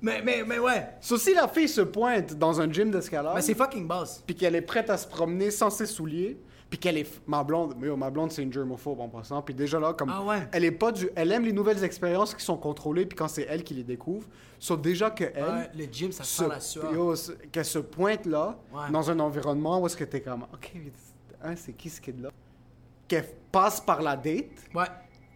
Mais, mais, mais ouais. so, si la fille se pointe dans un gym d'escalade, Mais c'est fucking boss. puis qu'elle est prête à se promener sans ses souliers, puis qu'elle est. Ma blonde, mais oh, ma blonde, c'est une germophobe en passant. Puis déjà là, comme. Ah ouais. Elle est pas du. Elle aime les nouvelles expériences qui sont contrôlées, puis quand c'est elle qui les découvre. Sauf déjà que elle. Ouais, le gym, ça se, sent la sueur. qu'elle se pointe là, Ouais. dans un environnement où est-ce que t'es comme, ok, hein, c'est qui ce kid là Qu'elle passe par la date, Ouais.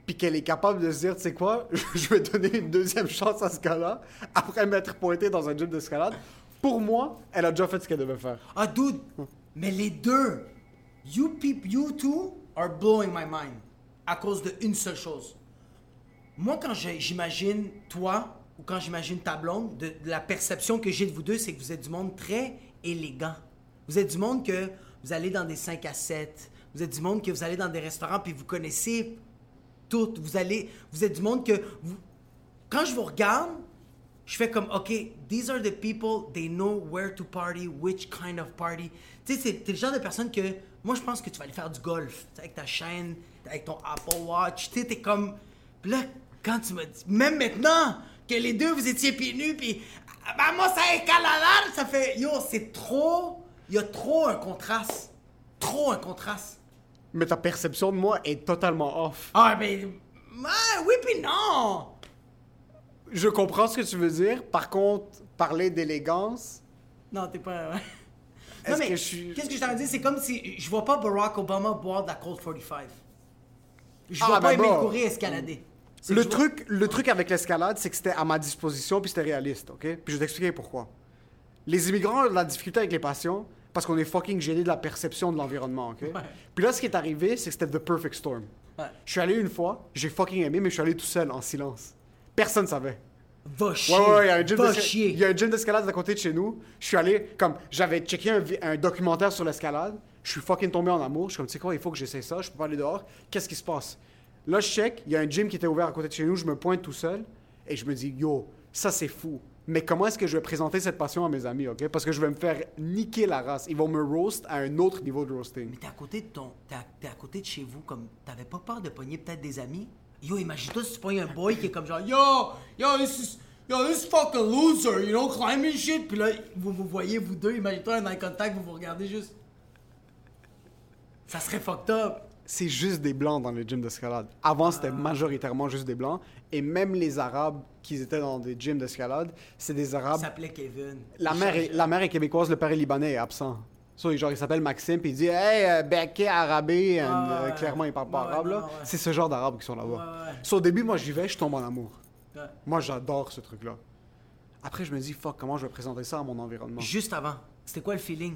puis qu'elle est capable de se dire, tu sais quoi, je vais donner une deuxième chance à ce gars-là, après m'être pointé dans un gym d'escalade. Pour moi, elle a déjà fait ce qu'elle devait faire. Ah, dude, mais les deux, you peop, you two are blowing my mind à cause de une seule chose. Moi, quand j'imagine toi ou quand j'imagine ta blonde, de, de la perception que j'ai de vous deux, c'est que vous êtes du monde très élégant. Vous êtes du monde que vous allez dans des 5 à 7. Vous êtes du monde que vous allez dans des restaurants puis vous connaissez tout. Vous allez, vous êtes du monde que vous, quand je vous regarde, je fais comme, OK, these are the people, they know where to party, which kind of party. Tu sais, c'est le genre de personne que, moi, je pense que tu vas aller faire du golf, avec ta chaîne, avec ton Apple Watch, tu sais, t'es comme... Puis là, quand tu m'as dit, même maintenant, que les deux, vous étiez pieds nus, puis, vamos a escaladar, ça fait, yo, c'est trop, il y a trop un contraste. Trop un contraste. Mais ta perception de moi est totalement off. Ah, mais, ouais, oui, puis non. Je comprends ce que tu veux dire. Par contre, parler d'élégance, Non, t'es pas. Est-ce Non, mais que je suis- qu'est-ce que je t'en dis? C'est comme si je vois pas Barack Obama boire de la Colt 45. Je Ah, vois pas ben, Emile bro. Coury escalader. Le truc, le truc avec l'escalade, c'est que c'était à ma disposition puis c'était réaliste, ok? Puis je vais t'expliquer pourquoi. Les immigrants ont de la difficulté avec les patients parce qu'on est fucking gêné de la perception de l'environnement, ok? Puis là, ce qui est arrivé, c'est que c'était the perfect storm. Ouais. Je suis allé une fois, j'ai fucking aimé, mais je suis allé tout seul, en silence. Personne savait. Va chier. Ouais, ouais, il y a un gym Va d'esca- chier. il y a un gym d'escalade à côté de chez nous. Je suis allé, comme, j'avais checké un, un documentaire sur l'escalade. Je suis fucking tombé en amour. Je suis comme, tu sais quoi, il faut que j'essaie ça. Je peux pas aller dehors. Qu'est-ce qui se passe? Là, je check. Il y a un gym qui était ouvert à côté de chez nous. Je me pointe tout seul. Et je me dis, yo, ça c'est fou. Mais comment est-ce que je vais présenter cette passion à mes amis, ok? Parce que je vais me faire niquer la race. Ils vont me roast à un autre niveau de roasting. Mais t'es à côté de ton. T'es à, côté de chez vous, comme. T'avais pas peur de pogner peut-être des amis? Yo, imagine-toi si tu pognes un boy qui est comme genre Yo, yo, this is. Yo, this fucking loser, you know, climbing shit. Puis là, vous vous voyez, vous deux, imagine-toi un eye contact, vous vous regardez juste. Ça serait fucked up. C'est juste des blancs dans les gyms d'escalade. Avant, c'était majoritairement juste des blancs. Et même les Arabes qui étaient dans des gyms d'escalade, c'est des Il Arabes. s'appelait Kevin. La Il mère, est, la mère est québécoise, le père est libanais et absent. So, genre, il s'appelle Maxime, puis il dit Hey, euh, Becké, arabé. and, Ah, euh, ouais. clairement, il parle pas Ouais, arabe. ouais. C'est ce genre d'Arabes qui sont là-bas. So, au début, moi, j'y vais, je tombe en amour. Moi, j'adore ce truc-là. Après, je me dis Fuck, comment je vais présenter ça à mon environnement? Juste avant, c'était quoi le feeling?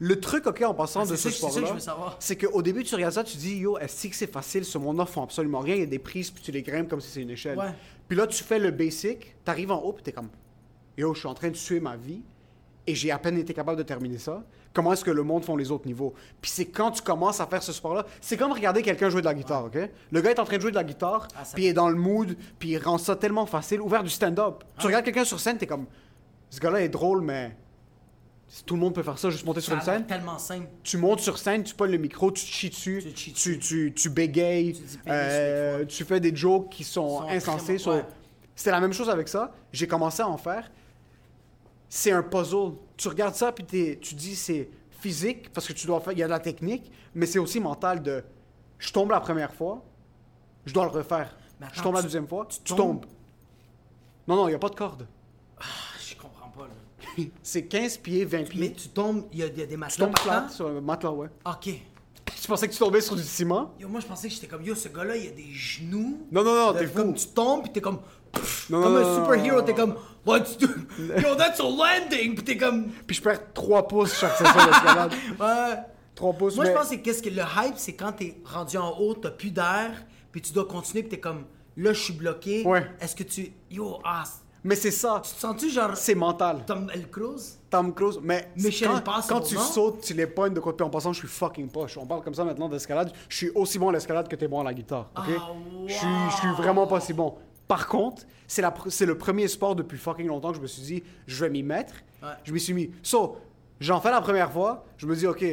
Le truc, ok, en passant Ah, de ce sport-là, c'est qu'au début, tu regardes ça, tu dis, yo, est-ce que c'est facile? Ce monde-là font absolument rien. Il y a des prises, puis tu les grimpes comme si c'est une échelle. Ouais. Puis là, tu fais le basic, t'arrives en haut, puis t'es comme, yo, je suis en train de tuer ma vie, et j'ai à peine été capable de terminer ça. Comment est-ce que le monde font les autres niveaux? Puis c'est quand tu commences à faire ce sport-là, c'est comme regarder quelqu'un jouer de la guitare, ok? Le gars est en train de jouer de la guitare, Ah, puis il est dans le mood, puis il rend ça tellement facile, ouvert du stand-up. Ah. Tu regardes quelqu'un sur scène, t'es comme, ce gars-là est drôle, mais tout le monde peut faire ça, juste monter sur une scène tellement simple. tu montes sur scène, tu pognes le micro, tu te chies dessus, Tu tu, tu, tu bégayes, euh, tu fais des jokes qui sont, Sont insensés. C'était la même chose avec ça. J'ai commencé à en faire. C'est un puzzle. Tu regardes ça, puis tu dis c'est physique, parce que tu dois faire, il y a de la technique, mais c'est aussi mental de je tombe la première fois, je dois le refaire. Je tombe la deuxième fois, tu tu, tombes? tombes. Non, non, il n'y a pas de corde. C'est 15 pieds, 20 pieds. Mais tu tombes, il y, a il y a des tu matelas tombes sur un matelas, ouais. Ok. Tu pensais que tu tombais sur du ciment? Yo, moi, je pensais que j'étais comme, yo, ce gars-là, il a des genoux. Non, non, non, t'es fou. Comme tu tombes, pis t'es comme. pff, Non, comme non, un superhero, t'es comme. What's do? Yo, that's a landing! Pis t'es comme. Puis je perds 3 pouces chaque session d'escalade. Ouais. 3 pouces, Moi, mais... je pense que qu'est-ce que le hype, c'est quand t'es rendu en haut, t'as plus d'air, puis tu dois continuer, puis t'es comme. Là, je suis bloqué. Ouais. Est-ce que tu. Yo, ah. Mais c'est ça. Tu te sens-tu genre. C'est mental. Tom El Cruz? Tom Cruise. Mais quand, tu sautes, tu les pognes de côté. En passant, je suis fucking poche. On parle comme ça maintenant d'escalade. Je suis aussi bon à l'escalade que t'es bon à la guitare. ok? Ah, je, suis, je suis vraiment pas si bon. Par contre, c'est la c'est le premier sport depuis fucking longtemps que je me suis dit, je vais m'y mettre. Ouais. Je m'y suis mis. So, j'en fais la première fois. Je me dis, OK,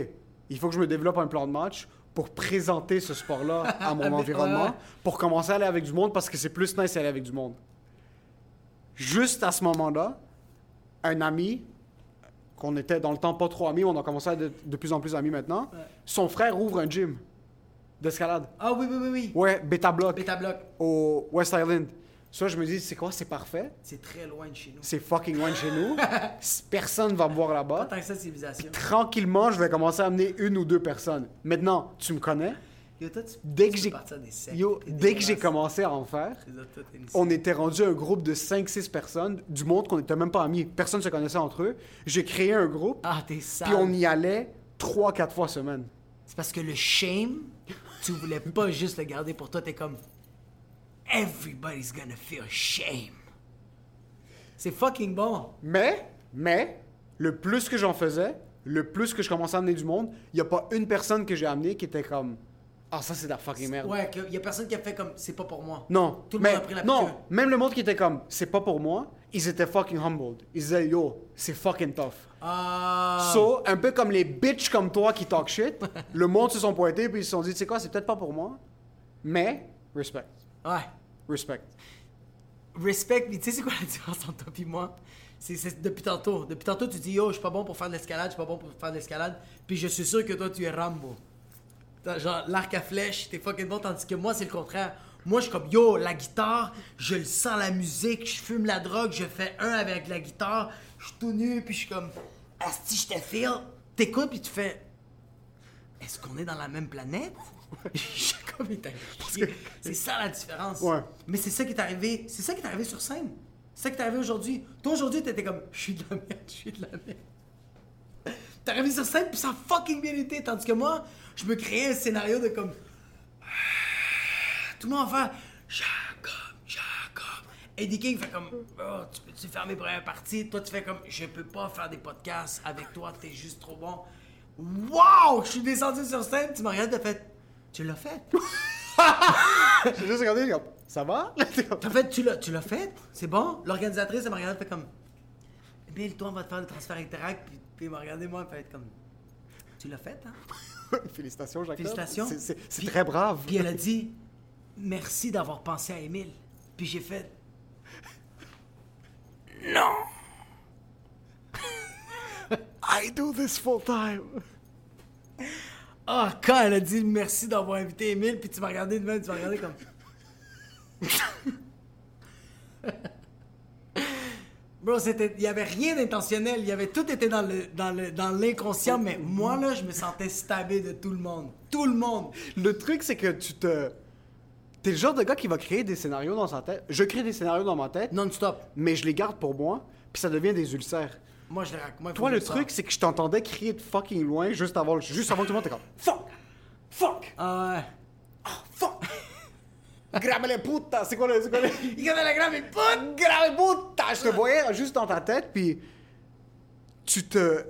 il faut que je me développe un plan de match pour présenter ce sport-là à mon Ouais, environnement, ouais. pour commencer à aller avec du monde parce que c'est plus nice d'aller avec du monde. Juste à ce moment-là, un ami, qu'on était dans le temps pas trop amis, on a commencé à être de, plus en plus amis maintenant, son frère ouvre un gym d'escalade. Ah oui, oui, oui, oui. Ouais, Beta Block, Beta Block. au West Island. Ça, je me dis, c'est quoi, c'est parfait? C'est très loin de chez nous. C'est fucking loin de chez nous. Personne va me voir Pas là-bas. tant que ça, civilisation. Tranquillement, je vais commencer à amener une ou deux personnes. Maintenant, tu me connais. Yo, toi, tu, Dès tu que j'ai commencé à en faire, on était rendu un groupe de 5-6 personnes, du monde qu'on n'était même pas amis. Personne ne se connaissait entre eux. J'ai créé un groupe, Ah, t'es sale. puis on y allait 3-4 fois semaine. C'est parce que le shame, tu voulais pas juste le garder pour toi, t'es comme Everybody's gonna feel shame. C'est fucking bon. Mais, mais, le plus que j'en faisais, le plus que je commençais à amener du monde, il n'y a pas une personne que j'ai amenée qui était comme Ah, ça c'est de la fucking merde. Ouais, que y a personne qui a fait comme c'est pas pour moi. Non, Tout le mais, monde a pris la non, piqûre. même le monde qui était comme c'est pas pour moi, ils étaient fucking humbled. Ils disaient yo, c'est fucking tough. Ah. So, un peu comme les bitches comme toi qui talk shit, le monde se sont pointés puis ils se sont dit, tu sais quoi, c'est peut-être pas pour moi, mais respect, Ouais. respect. Respect, mais tu sais c'est quoi la différence entre toi et moi? C'est c'est depuis tantôt. Depuis tantôt, tu dis yo, je suis pas bon pour faire de l'escalade, je suis pas bon pour faire de l'escalade. Puis je suis sûr que toi, tu es Rambo. Genre, l'arc à flèche, t'es fucking bon, tandis que moi, c'est le contraire. Moi, je suis comme yo, la guitare, je le sens la musique, je fume la drogue, je fais un avec la guitare, je suis tout nu, puis je suis comme, Asti, je te file. T'écoutes, puis tu fais, est-ce qu'on est dans la même planète? Je suis comme, Comme il t'a chié. C'est ça la différence. Ouais. Mais c'est ça qui est arrivé. C'est ça qui est arrivé sur scène. C'est ça qui est arrivé aujourd'hui. Toi, aujourd'hui, t'étais comme, je suis de la merde, je suis de la merde. T'es arrivé sur scène, puis ça a fucking bien été. Tandis que moi, je me créais un scénario de comme. Tout le monde va faire Jacob, Jacob. Eddie King fait comme oh, Tu peux-tu faire mes premières parties? Toi, tu fais comme Je peux pas faire des podcasts avec toi, t'es juste trop bon. Wow Je suis descendu sur scène, tu m'as regardé, t'as fait Tu l'as fait? J'ai juste regardé, comme, ça va? T'as fait, tu l'as, tu l'as fait? C'est bon? L'organisatrice, elle m'a regardé, fait comme Bill, toi, on va te faire le transfert interact, puis, puis elle m'a regardé, moi, elle fait comme Tu l'as fait, hein? Félicitations, Jacob. Félicitations. C'est- très brave. Puis elle a dit merci d'avoir pensé à Émile. Puis j'ai fait I do this full time. ah quand elle a dit merci d'avoir invité Émile, puis tu m'as regardé de même, tu m'as regardé comme Bro, c'était il y avait rien d'intentionnel, il y avait tout était dans le dans le dans l'inconscient, mais moi là, je me sentais stabé de tout le monde, tout le monde. Le truc, c'est que tu te. T'es le genre de gars qui va créer des scénarios dans sa tête. Je crée des scénarios dans ma tête, Non-stop. mais je les garde pour moi, puis ça devient des ulcères. Moi je les raconte. Moi, faut Toi, que le je truc, c'est que je t'entendais crier de fucking loin juste avant, juste avant que tout le monde était comme Fuck! Fuck! Ah Fuck! Les puta! C'est quoi le. C'est quoi le. ouais. Il y avait la grave et pute. Grave puta! Je te voyais juste dans ta tête, puis. Tu te.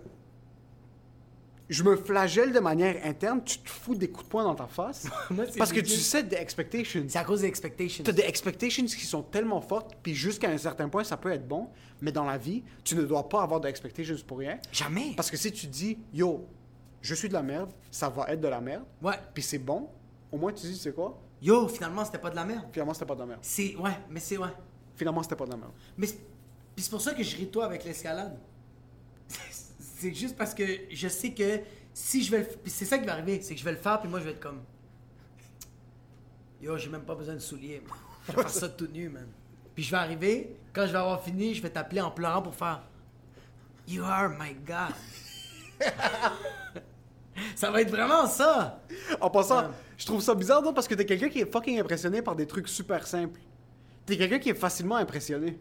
Je me flagelle de manière interne, tu te fous des coups de poing dans ta face. Moi, parce que tu sais des expectations. C'est à cause des expectations. T'as des expectations qui sont tellement fortes, puis jusqu'à un certain point, ça peut être bon, mais dans la vie, tu ne dois pas avoir d'expectations pour rien. Jamais. Parce que si tu dis, yo, je suis de la merde, ça va être de la merde, Ouais. puis c'est bon, au moins tu dis, c'est quoi? Yo, finalement, c'était pas de la merde. Finalement, c'était pas de la merde. C'est. Ouais, mais c'est. Ouais. Finalement, c'était pas de la merde. Mais c'est puis c'est pour ça que je ris de toi avec l'escalade. C'est juste parce que je sais que si je vais le. Puis c'est ça qui va arriver, c'est que je vais le faire, puis moi, je vais être comme. Yo, j'ai même pas besoin de souliers. Je vais faire ça tout nu, man. Puis je vais arriver, quand je vais avoir fini, je vais t'appeler en pleurant pour faire. You are my God. ça va être vraiment ça. En passant. Je trouve ça bizarre, non, parce que t'es quelqu'un qui est fucking impressionné par des trucs super simples. T'es quelqu'un qui est facilement impressionné.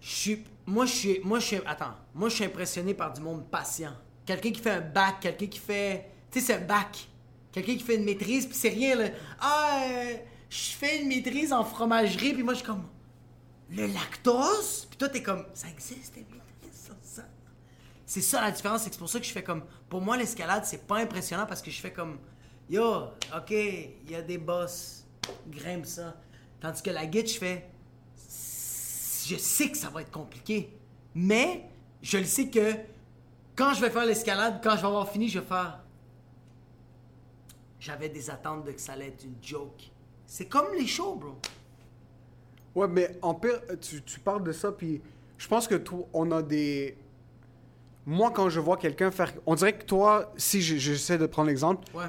Je suis. Moi, je suis. Attends. Moi, je suis impressionné par du monde patient. Quelqu'un qui fait un bac, quelqu'un qui fait. Tu sais, c'est un bac. Quelqu'un qui fait une maîtrise, puis c'est rien, là. Ah, euh, je fais une maîtrise en fromagerie, puis moi, je suis comme. Le lactose? Puis toi, t'es comme. Ça existe, ça. C'est ça la différence, c'est pour ça que je fais comme. Pour moi, l'escalade, c'est pas impressionnant parce que je fais comme. Yo, ok, il y a des boss, grimpe ça. Tandis que la guide, je fais je sais que ça va être compliqué. Mais je le sais que quand je vais faire l'escalade, quand je vais avoir fini, je vais faire. J'avais des attentes de que ça allait être une joke. C'est comme les shows, bro. Ouais, mais en pire, tu, tu parles de ça, puis je pense que toi, on a des. Moi, quand je vois quelqu'un faire. On dirait que toi, si je- j'essaie de prendre l'exemple, Ouais.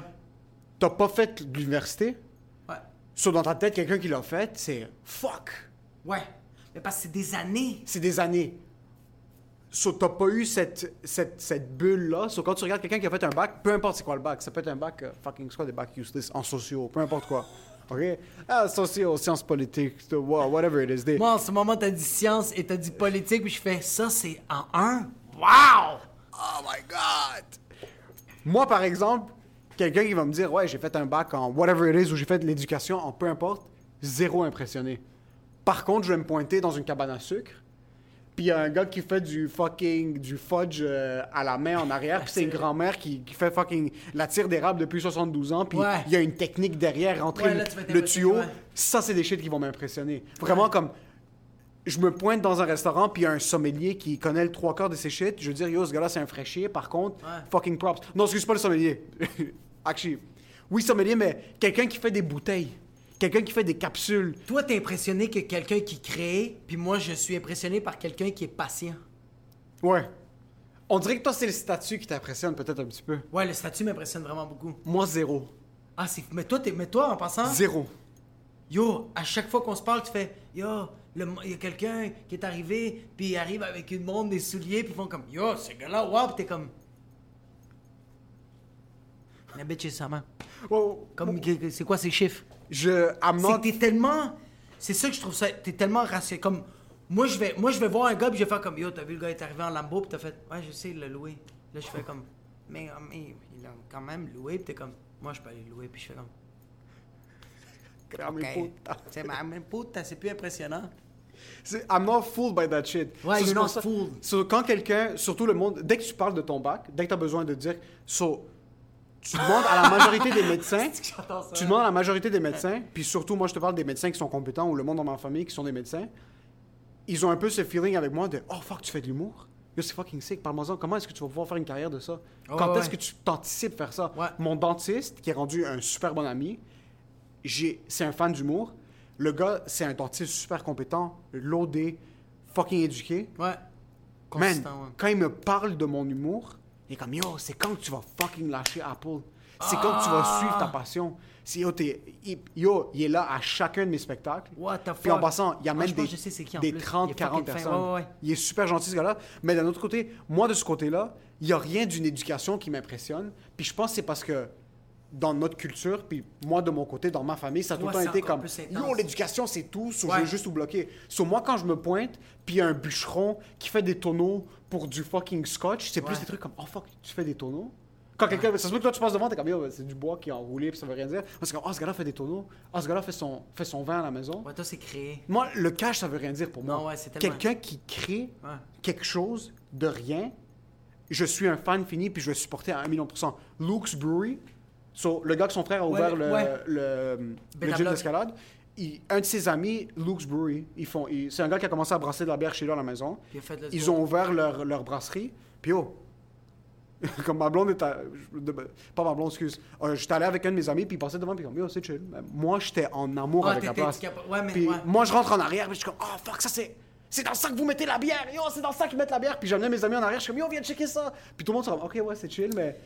T'as pas fait l'université? Ouais. Sur dans ta tête, quelqu'un qui l'a fait, c'est fuck. Ouais. Mais parce que c'est des années. C'est des années. So, t'as pas eu cette, cette, cette bulle-là? So, quand tu regardes quelqu'un qui a fait un bac, peu importe c'est quoi le bac, ça peut être un bac, euh, fucking, c'est quoi des bacs useless, en sociaux, peu importe quoi. OK? Ah, sociaux, sciences politiques, wha- whatever it is. Des... Moi, en ce moment, t'as dit science et t'as dit politique, puis je fais ça, c'est en un? Wow! Oh my God! Moi, par exemple, quelqu'un qui va me dire, ouais, j'ai fait un bac en whatever it is, ou j'ai fait de l'éducation en peu importe, zéro impressionné. Par contre, je vais me pointer dans une cabane à sucre, puis il y a un gars qui fait du fucking, du fudge euh, à la main en arrière, puis c'est une grand-mère qui, qui fait fucking la tire d'érable depuis 72 ans, puis il Ouais. y a une technique derrière, rentrer Ouais, le- là, tuyau. ouais. Ça, c'est des shit qui vont m'impressionner. Vraiment comme je me pointe dans un restaurant, puis il y a un sommelier qui connaît le trois quarts de ses shit. Je veux dire, yo, ce gars-là, c'est un fraîchier. Par contre, Ouais. fucking props. Non, excuse pas le sommelier. Actually. Oui, sommelier, mais quelqu'un qui fait des bouteilles. Quelqu'un qui fait des capsules. Toi, t'es impressionné que quelqu'un qui crée, puis moi, je suis impressionné par quelqu'un qui est patient. Ouais. On dirait que toi, c'est le statut qui t'impressionne peut-être un petit peu. Ouais, le statut m'impressionne vraiment beaucoup. Moi, zéro. Ah, c'est. Mais toi, t'es... mais toi, en passant? Zéro. Yo, à chaque fois qu'on se parle, tu fais Yo, il y a quelqu'un qui est arrivé, puis il arrive avec une montre, des souliers, puis ils font comme Yo, ce gars-là, wow, puis t'es comme. La bitch is sa main. Comme, que- que- c'est quoi ces chiffres? je, I'm C'est not- que t'es tellement. C'est ça que je trouve ça. T'es tellement rationnel. Comme. Moi je, vais, moi, je vais voir un gars, puis je vais faire comme Yo, t'as vu le gars est arrivé en Lambo, puis t'as fait Ouais, je sais, il l'a loué. Là, je fais comme Mais, euh, mais il l'a quand même loué, puis t'es comme Moi, je peux aller le louer, puis je fais comme. C'est ma même puta, c'est plus impressionnant. I'm not fooled by that shit. Ouais, So, you're not fooled. so, quand quelqu'un, surtout le monde, dès que tu parles de ton bac, dès que tu as besoin de dire, so, tu demandes à la majorité des médecins, tu demandes à la majorité des médecins, puis surtout, moi, je te parle des médecins qui sont compétents ou le monde dans ma famille qui sont des médecins, ils ont un peu ce feeling avec moi de, oh fuck, tu fais de l'humour? Yo, c'est fucking sick. Parle-moi-en. Comment est-ce que tu vas pouvoir faire une carrière de ça? Quand ouais, est-ce que tu t'anticipes faire ça? Ouais. Mon dentiste, qui est rendu un super bon ami, j'ai, c'est un fan d'humour. Le gars, c'est un dentiste super compétent, loadé, fucking éduqué. Ouais. Man, ouais. quand il me parle de mon humour, il est comme Yo, c'est quand que tu vas fucking lâcher Apple? C'est quand que tu vas suivre ta passion? C'est, yo, il, yo, il est là à chacun de mes spectacles. What the Puis en fuck? passant, il y a Ah, même des, des plus. 30, Il est 40 fucking fin. personnes. Ouais, ouais, ouais. Il est super gentil ce gars-là. Mais d'un autre côté, moi de ce côté-là, il n'y a rien d'une éducation qui m'impressionne. Puis je pense que c'est parce que dans notre culture, puis moi de mon côté, dans ma famille, ça a tout le temps été comme. Yo, l'éducation c'est tout, so je veux juste tout bloquer. Sur moi, quand je me pointe, puis il y a un bûcheron qui fait des tonneaux pour du fucking scotch, c'est plus des trucs comme Oh fuck, tu fais des tonneaux? Quand quelqu'un, ça se peut que toi tu passes devant, t'es comme Yo, c'est du bois qui est enroulé, puis ça veut rien dire. C'est comme Oh, ce gars-là fait des tonneaux. Oh, ce gars-là fait son, fait son vin à la maison. Ouais, toi, c'est créé. Moi, le cash, ça veut rien dire pour moi. Non, tellement- Quelqu'un qui crée quelque chose de rien, je suis un fan fini, puis je vais supporter à 1 million pour cent. Luke's Brewery, so, le gars que son frère a ouvert le- le, ouais. le, le Beta gym Block. d'escalade, un de ses amis, Luke's Brewery, ils font, ils- c'est un gars qui a commencé à brasser de la bière chez lui à la maison. Il Ils go. ont ouvert leur, leur brasserie, puis oh, comme ma blonde est à- de- pas ma blonde, excuse. Euh, j'étais allé avec un de mes amis, puis il passait devant, puis comme, yo, c'est chill. Moi, j'étais en amour Ah, avec la place. tu capa- ouais, mais- Puis ouais. moi, je rentre en arrière, puis je suis comme, oh fuck, ça c'est. C'est dans ça que vous mettez la bière! Yo, c'est dans ça qu'ils mettent la bière! Puis j'amenais mes amis en arrière, je suis comme, yo, viens checker ça! Puis tout le monde se comme, ok, ouais, c'est chill, mais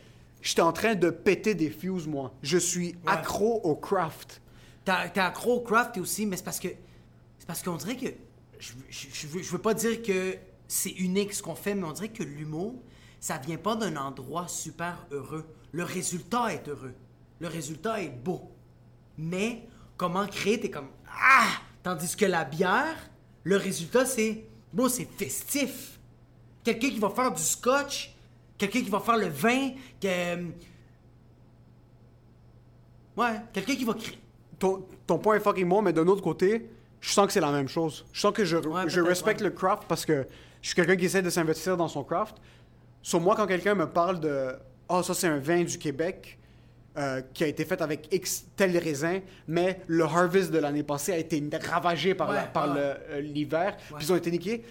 j'étais en train de péter des fuses, moi. Je suis accro au craft. T'es accro au craft aussi, mais c'est parce que. C'est parce qu'on dirait que. Je, je, je veux, je veux pas dire que c'est unique ce qu'on fait, mais on dirait que l'humour, ça vient pas d'un endroit super heureux. Le résultat est heureux. Le résultat est beau. Mais comment créer, t'es comme. Ah! Tandis que la bière, le résultat, c'est. Bon, c'est festif. Quelqu'un qui va faire du scotch, quelqu'un qui va faire le vin, que. Ouais, quelqu'un qui va créer. Ton, ton point est fucking bon, mais d'un autre côté, je sens que c'est la même chose. Je sens que je, Ouais, je respecte ouais. le craft parce que je suis quelqu'un qui essaie de s'investir dans son craft. Sur moi, quand quelqu'un me parle de Ah, ça c'est un vin du Québec euh, qui a été fait avec X tel raisin, mais le harvest de l'année passée a été ravagé par, la- par euh, l'hiver, puis ils ont été niqués.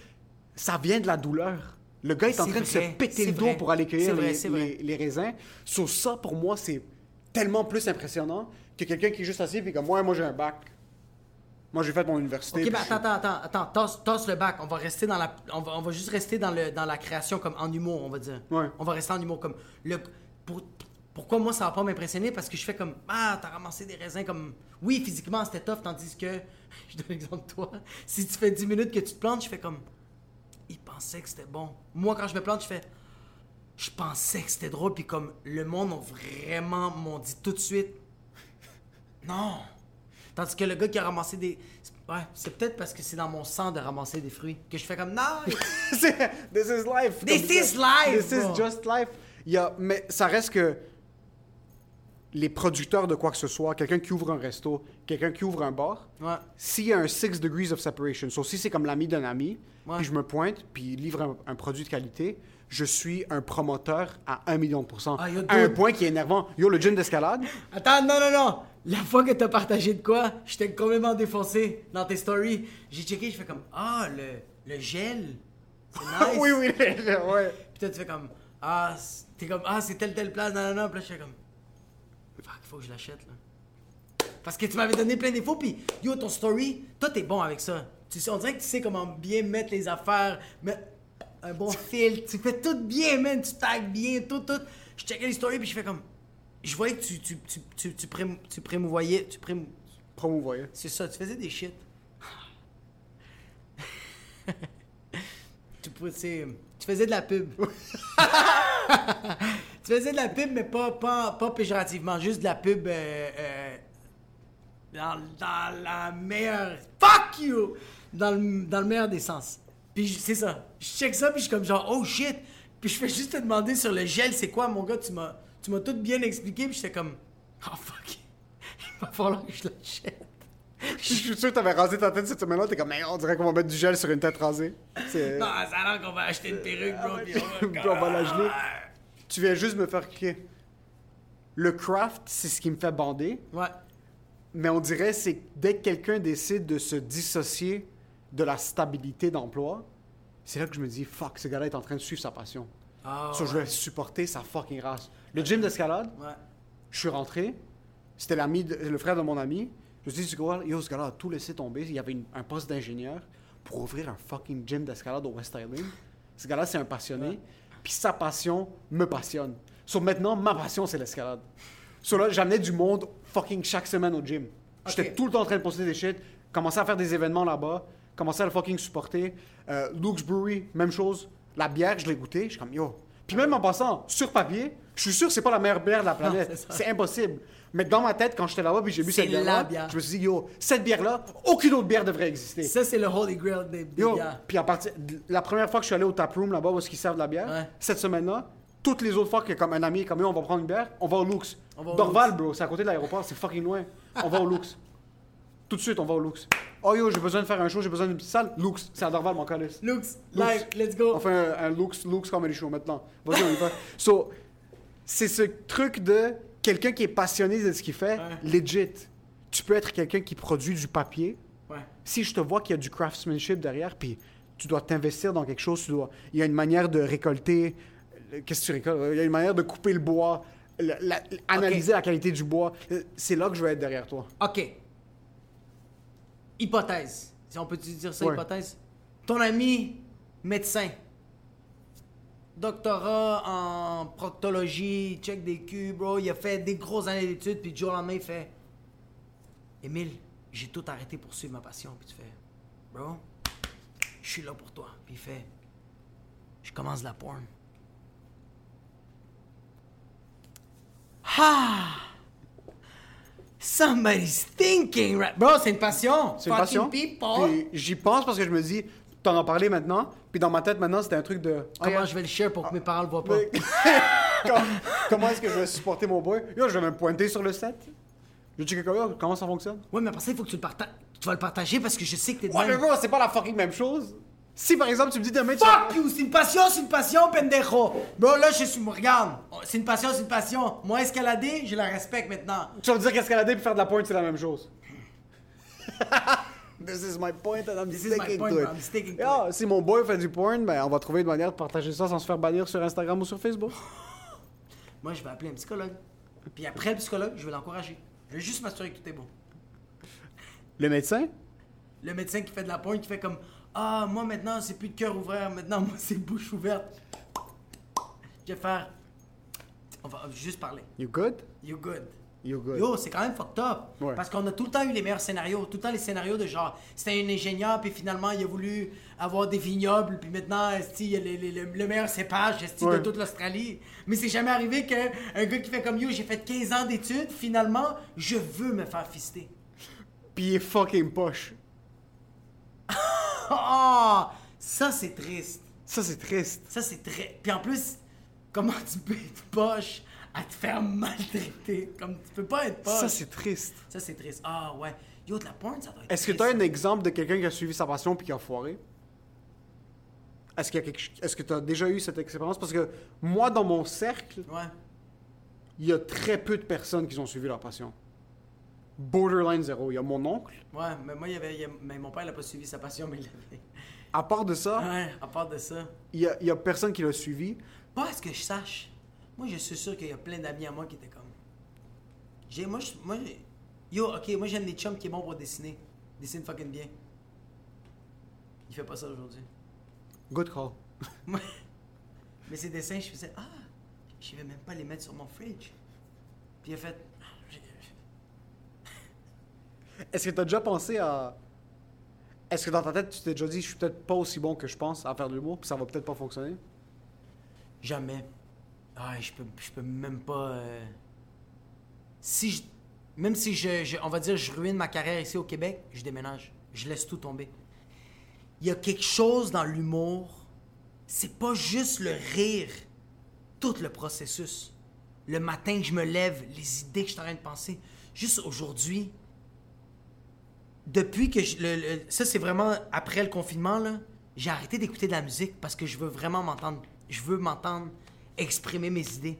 Ça vient de la douleur. Le gars est en C'est train de se péter le dos vrai. pour aller cueillir vrai, les, raisins. Sur ça, pour moi, c'est tellement plus impressionnant que quelqu'un qui est juste assis et comme moi, moi j'ai un bac. Moi j'ai fait mon université. Ok, ben je attends, attends, attends, attends, tasse, tasse le bac. On va rester dans la, on va, on va juste rester dans le, dans la création comme en humour, on va dire. Ouais. On va rester en humour comme le, pour, pourquoi moi ça va pas m'impressionner? Parce que je fais comme ah t'as ramassé des raisins comme oui physiquement c'était tough tandis que je donne l'exemple de toi si tu fais 10 minutes que tu te plantes je fais comme il pensait que c'était bon moi quand je me plante je fais je pensais que c'était drôle puis comme le monde ont vraiment m'ont dit tout de suite non Tandis que le gars qui a ramassé des. Ouais, c'est peut-être parce que c'est dans mon sang de ramasser des fruits que je fais comme non! This is life. This Comme is ça. life, This bro. is just life. Mais ça reste que les producteurs de quoi que ce soit, quelqu'un qui ouvre un resto, quelqu'un qui ouvre un bar, Ouais. s'il y a un six degrees of separation, so si c'est comme l'ami d'un ami, Ouais. puis je me pointe, puis il livre un, un produit de qualité, je suis un promoteur à un million de pourcents. Ah, à un point qui est énervant. Yo, le gym d'escalade, Attends, non, non, non! La fois que t'as partagé de quoi, j'étais complètement défoncé dans tes stories. J'ai checké, je fais comme Ah, le, le gel! Nice! oui, oui, ouais. Puis toi, tu fais comme Ah, c'est- t'es comme Ah, c'est telle, telle place, non, non, non. Puis là, je fais comme faut que je l'achète, là. Parce que tu m'avais donné plein d'infos, puis yo, ton story, toi, t'es bon avec ça. Tu sais, on dirait que tu sais comment bien mettre les affaires, mettre un bon fil. Tu fais tout bien, man. Tu tags bien, tout, tout. Je checkais les stories, puis je fais comme. Je voyais que tu, tu, tu, tu, tu, prém- tu prémouvoyais. Tu. C'est ça, tu faisais des shit. tu, c'est- tu faisais de la pub. Tu faisais de la pub, mais pas, pas, pas péjorativement, juste de la pub euh, euh, dans, dans la meilleure. Fuck you! Dans le, dans le meilleur des sens. Puis c'est ça. Je check ça, puis je suis comme genre, oh shit! Puis je fais juste te demander sur le gel, c'est quoi, mon gars? Tu m'as, tu m'as tout bien expliqué, puis j'étais comme, oh fuck! Il va falloir que je l'achète. Je suis sûr que t'avais rasé ta tête cette semaine-là. T'es comme, mais on dirait qu'on va mettre du gel sur une tête rasée. Non, ça a l'air qu'on va acheter une perruque, bro. puis on va- Puis on va la geler. Tu viens juste me faire crier. Le craft, c'est ce qui me fait bander. Ouais. Mais on dirait c'est dès que quelqu'un décide de se dissocier de la stabilité d'emploi, c'est là que je me dis, fuck, ce gars-là est en train de suivre sa passion. Ah, So, je vais supporter sa fucking race. Le gym d'escalade, ouais. je suis rentré, c'était l'ami, le frère de mon ami. Je me suis dit, yo, ce gars-là a tout laissé tomber. Il y avait une- un poste d'ingénieur pour ouvrir un fucking gym d'escalade au West Island. Ce gars-là, c'est un passionné. Puis sa passion me passionne. So maintenant, ma passion, c'est l'escalade. So là, j'amenais du monde fucking chaque semaine au gym. J'étais tout le temps en train de poster des shit, commencer à faire des événements là-bas, commencer à le fucking supporter. Euh, Luke's Brewery, même chose. La bière, je l'ai goûtée, je suis comme yo. Puis même en passant, sur papier, je suis sûr que c'est pas la meilleure bière de la planète. c'est impossible. Mais dans ma tête, quand j'étais là-bas puis j'ai bu cette bière-là, bière. je me suis dit, yo, cette bière-là, aucune autre bière devrait exister. Ça, c'est le Holy Grail des, des Yo, bières. puis à partir, la première fois que je suis allé au taproom là-bas où ils servent de la bière, Ouais. cette semaine-là, toutes les autres fois que comme un ami est comme yo, on va prendre une bière, on va au Lux. On va au Dorval, Lux. bro, c'est à côté de l'aéroport, c'est fucking loin. On va au Lux. Tout de suite, on va au Lux. Oh yo, j'ai besoin de faire un show, j'ai besoin d'une petite salle. Lux, c'est à Dorval, mon calice. Lux. live, let's go. On fait un, un Lux, Lux Comedy Show maintenant. Vas-y, on y va. So, c'est ce truc de quelqu'un qui est passionné de ce qu'il fait, Ouais. legit. Tu peux être quelqu'un qui produit du papier. Ouais. Si je te vois qu'il y a du craftsmanship derrière, puis tu dois t'investir dans quelque chose, tu dois... il y a une manière de récolter. Qu'est-ce que tu récoltes? Il y a une manière de couper le bois, la- la- analyser la qualité du bois. Euh, C'est là que je vais être derrière toi. OK. Hypothèse. Si on peut dire ça, Ouais. hypothèse? Ton ami, médecin. Doctorat en proctologie, check des culs, bro. Il a fait des grosses années d'études, puis du jour au lendemain, il fait Émile, j'ai tout arrêté pour suivre ma passion. Puis tu fais Bro, je suis là pour toi. Puis il fait Je commence la porn. Ah! Somebody's thinking, right? Bro, c'est une passion. C'est une passion. j'y pense parce que je me dis, t'en as parlé maintenant, puis dans ma tête maintenant, c'était un truc de. Comment Ah, je vais le share pour que mes parents le voient pas? Mais- comment, comment est-ce que je vais supporter mon boy? Yo, je vais me pointer sur le set. Je vais checker comment, comment ça fonctionne. Ouais, mais après ça, il faut que tu le partages. Tu vas le partager parce que je sais que t'es Ouais, mais bro, c'est pas la fucking même chose. Si par exemple, tu me dis demain, tu Fuck you! C'est une passion, c'est une passion, pendejo! Bro, là, je suis. Regarde, c'est une passion, c'est une passion. Moi, escalader, je la respecte maintenant. tu vas me dire qu'escalader et faire de la pointe, c'est la même chose. This is my point and I'm This is my point, it. I'm sticking to Yeah, si mon boy fait du porn, ben on va trouver une manière de partager ça sans se faire bannir sur Instagram ou sur Facebook. Moi, je vais appeler un psychologue. Puis après le psychologue, je vais l'encourager. Je vais juste m'assurer que tout est bon. Le médecin? Le médecin qui fait de la pointe, qui fait comme Ah, moi maintenant, c'est plus de cœur ouvert, maintenant, moi, c'est bouche ouverte. Je vais faire. On va juste parler. You good? You good. Yo, c'est quand même fucked up. Ouais. Parce qu'on a tout le temps eu les meilleurs scénarios. Tout le temps les scénarios de genre, c'était un ingénieur, puis finalement, il a voulu avoir des vignobles, puis maintenant, il y a le, le- le- le meilleur cépage de toute l'Australie. Mais c'est jamais arrivé qu'un un gars qui fait comme yo, j'ai fait 15 ans d'études, finalement, je veux me faire fister. Pis il est fucking poche. Oh, ça, c'est triste. Ça, c'est triste. Ça, c'est très. Puis en plus, comment tu peux être poche? À te faire maltraiter? Comme tu peux pas être poche. Ça, c'est triste. Ça, c'est triste. Ah, ouais. Yo, de la porn, ça doit être Est-ce que tu as un exemple de quelqu'un qui a suivi sa passion puis qui a foiré? Est-ce qu'il y a quelque... Est-ce que tu as déjà eu cette expérience? Parce que moi, dans mon cercle, Ouais. il y a très peu de personnes qui ont suivi leur passion. Borderline zéro. Il y a mon oncle. Ouais, mais moi, il y avait, il y a- mais mon père n'a pas suivi sa passion, mais il l'avait. À part de ça, Ouais, à part de ça. il y a, il y a personne qui l'a suivi. Pas à ce que je sache. Moi, je suis sûr qu'il y a plein d'amis à moi qui étaient comme. J'ai, moi, je- moi, yo, ok, moi j'aime des chums qui est bon pour dessiner. Dessine fucking bien. Il fait pas ça aujourd'hui. Good call. Mais ces dessins, je faisais, ah, je vais même pas les mettre sur mon fridge. Puis il a fait, Ah, Est-ce que tu as déjà pensé à. Est-ce que dans ta tête, tu t'es déjà dit, je suis peut-être pas aussi bon que je pense à faire de l'humour, puis ça va peut-être pas fonctionner? jamais. Ah, je peux, je peux même pas. euh, Si je- Même si je, je- On va dire, je ruine ma carrière ici au Québec, je déménage. Je laisse tout tomber. Il y a quelque chose dans l'humour. C'est pas juste le rire, tout le processus. Le matin que je me lève, les idées que je suis en train de penser. Juste aujourd'hui, depuis que ça c'est vraiment après le confinement là, j'ai arrêté d'écouter de la musique parce que je veux vraiment m'entendre, je veux m'entendre exprimer mes idées.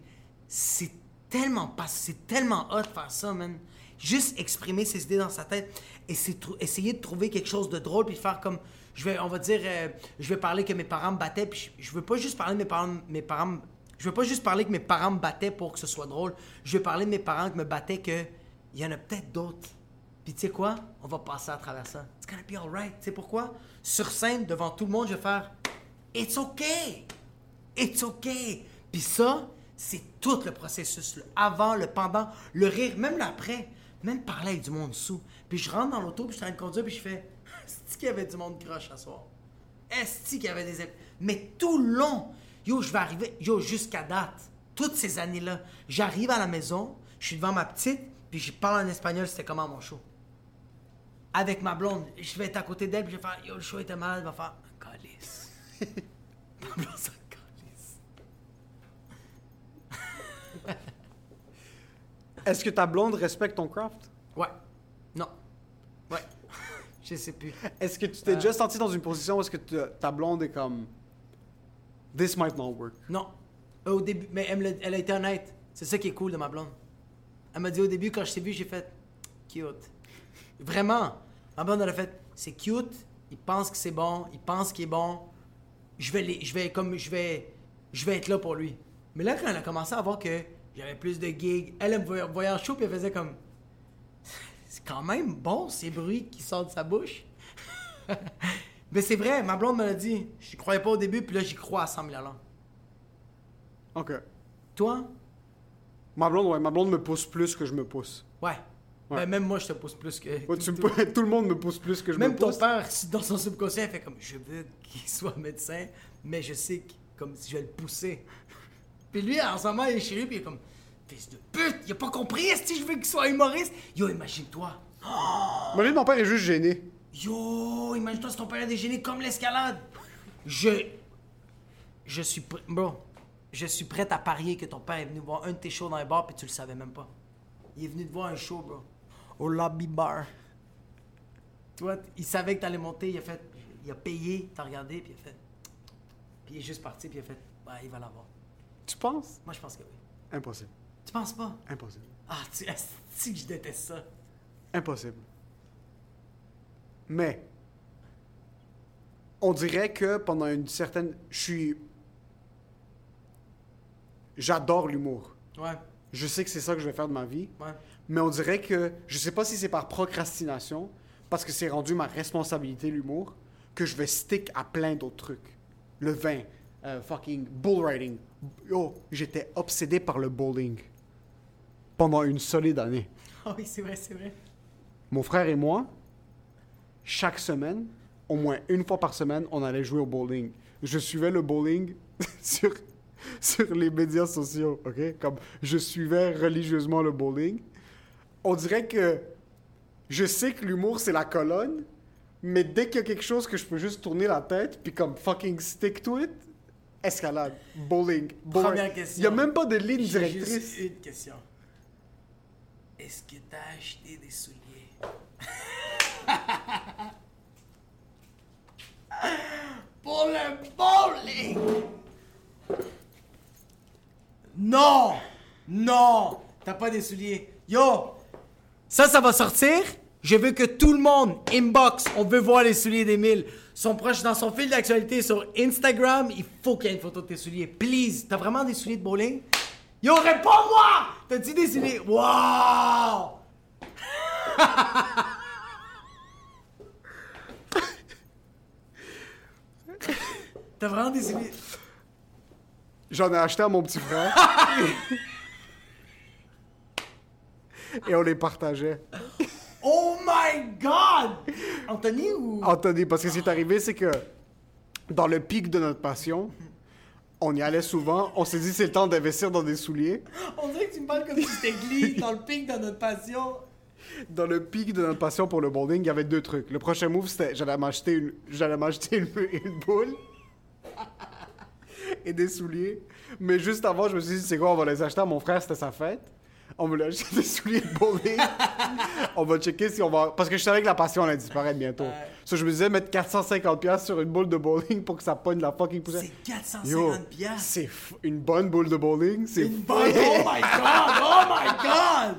C'est tellement pas, c'est tellement hot de faire ça, man. Juste exprimer ses idées dans sa tête et essayer de trouver quelque chose de drôle puis faire comme je vais on va dire euh, je vais parler que mes parents me battaient puis je, je veux pas juste parler mes parents mes parents je veux pas juste parler que mes parents me battaient pour que ce soit drôle. Je veux parler de mes parents qui me battaient que il y en a peut-être d'autres puis tu sais quoi? On va passer à travers ça. It's gonna be alright. Tu sais pourquoi? Sur scène, devant tout le monde, je vais faire It's okay! It's okay! Puis ça, c'est tout le processus. Le avant, le pendant, le rire, même l'après. Même parler avec du monde sous. Puis je rentre dans l'auto, puis je suis en train de conduire, puis je fais Est-ce qu'il y avait du monde croche à soir? Est-ce qu'il y avait des. Mais tout le long, yo, je vais arriver, yo, jusqu'à date, toutes ces années-là, j'arrive à la maison, je suis devant ma petite, puis je parle en espagnol, c'était comment mon show? Avec ma blonde, je vais être à côté d'elle, puis je vais faire Yo, le show était malade, elle va faire Calice. ma blonde, ça calisse. Est-ce que ta blonde respecte ton craft? Ouais. Non. Ouais. je sais plus. Est-ce que tu t'es Euh. déjà senti dans une position où est-ce que ta blonde est comme This might not work? Non. Euh, Au début, mais elle, l'a- elle a été honnête. C'est ça qui est cool de ma blonde. Elle m'a dit au début, quand je t'ai vu, j'ai fait cute. Vraiment. Ma blonde, elle a fait c'est cute. Il pense que c'est bon. Il pense qu'il est bon. Je vais, les, je vais comme je vais, je vais être là pour lui. Mais là, quand elle a commencé à voir que j'avais plus de gigs, elle elle me voyait, en show puis elle faisait comme c'est quand même bon ces bruits qui sortent de sa bouche. Mais c'est vrai, ma blonde me l'a dit. J'y croyais pas au début, puis là j'y crois à 100 000 ans. Ok. Toi? Ma blonde, ouais, ma blonde me pousse plus que je me pousse. Ouais. Ouais. Ben, même moi, je te pousse plus que. Ouais, tu me tout, le monde me pousse plus que je même me ton pousse. père, si dans son subconscient, fait comme Je veux qu'il soit médecin, mais je sais que comme si je vais le pousser. Puis lui, en ce moment, il est chez lui, puis il est comme Fils de pute, il a pas compris, si je veux qu'il soit humoriste? Yo, imagine-toi. Imagine, mon père est juste gêné. Yo, imagine-toi si ton père est dégéné comme l'escalade. Je. Je suis. pr- Bro, je suis prêt à parier que ton père est venu voir un de tes shows dans les bars puis tu le savais même pas. Il est venu te voir un show, bro. Au lobby bar. Toi, il savait que t'allais monter, il a fait. Il a payé, t'as regardé, puis il a fait. Puis il est juste parti, puis il a fait. Bah, il va l'avoir. Tu penses? Moi, je pense que oui. Impossible. Tu penses pas? Impossible. Ah, tu sais que je déteste ça. Impossible. Mais, on dirait que pendant une certaine... Je suis... J'adore l'humour. Ouais, Je sais que c'est ça que je vais faire de ma vie. ouais. Mais on dirait que, je sais pas si c'est par procrastination, parce que c'est rendu ma responsabilité l'humour, que je vais stick à plein d'autres trucs. Le vin, euh, fucking bull riding. Yo, j'étais obsédé par le bowling pendant une solide année. Ah oui, c'est vrai, c'est vrai. Mon frère et moi, chaque semaine, au moins une fois par semaine, on allait jouer au bowling. Je suivais le bowling sur, sur les médias sociaux, ok? Comme je suivais religieusement le bowling. On dirait que je sais que l'humour, c'est la colonne, mais dès qu'il y a quelque chose que je peux juste tourner la tête, puis comme fucking stick to it, escalade, bowling, bowling. Première question. Il n'y a même pas de ligne directrice. juste une question. Est-ce que t'as acheté des souliers? Pour le bowling! Non! Non! T'as pas des souliers. Yo! Ça, ça va sortir? Je veux que tout le monde inbox. On veut voir les souliers d'Emile. Son proche dans son fil d'actualité sur Instagram. Il faut qu'il y ait une photo de tes souliers. Please. T'as vraiment des souliers de bowling? Yo, réponds-moi! T'as-tu des souliers? Wow! T'as vraiment des souliers? J'en ai acheté à mon petit frère. Et on les partageait. Oh my god! Anthony ou. Anthony, parce que ce qui est arrivé, c'est que dans le pic de notre passion, On y allait souvent. On s'est dit, c'est le temps d'investir dans des souliers. On dirait que tu me parles comme si c'était Glee, dans le pic de notre passion. Dans le pic de notre passion pour le bowling, il y avait deux trucs. Le prochain move, c'était j'allais m'acheter une, j'allais m'acheter une, une boule et des souliers. Mais juste avant, je me suis dit, c'est quoi, on va les acheter à mon frère, c'était sa fête. On me l'a acheté des souliers de bowling. on va checker si on va. Parce que je savais que la passion allait disparaître bientôt. Ouais. So, je me disais mettre 450$ sur une boule de bowling pour que ça pogne la fucking poussière. C'est 450 Yo, piastres. c'est f- une bonne boule de bowling. C'est Une bonne... Oh my god! Oh my god!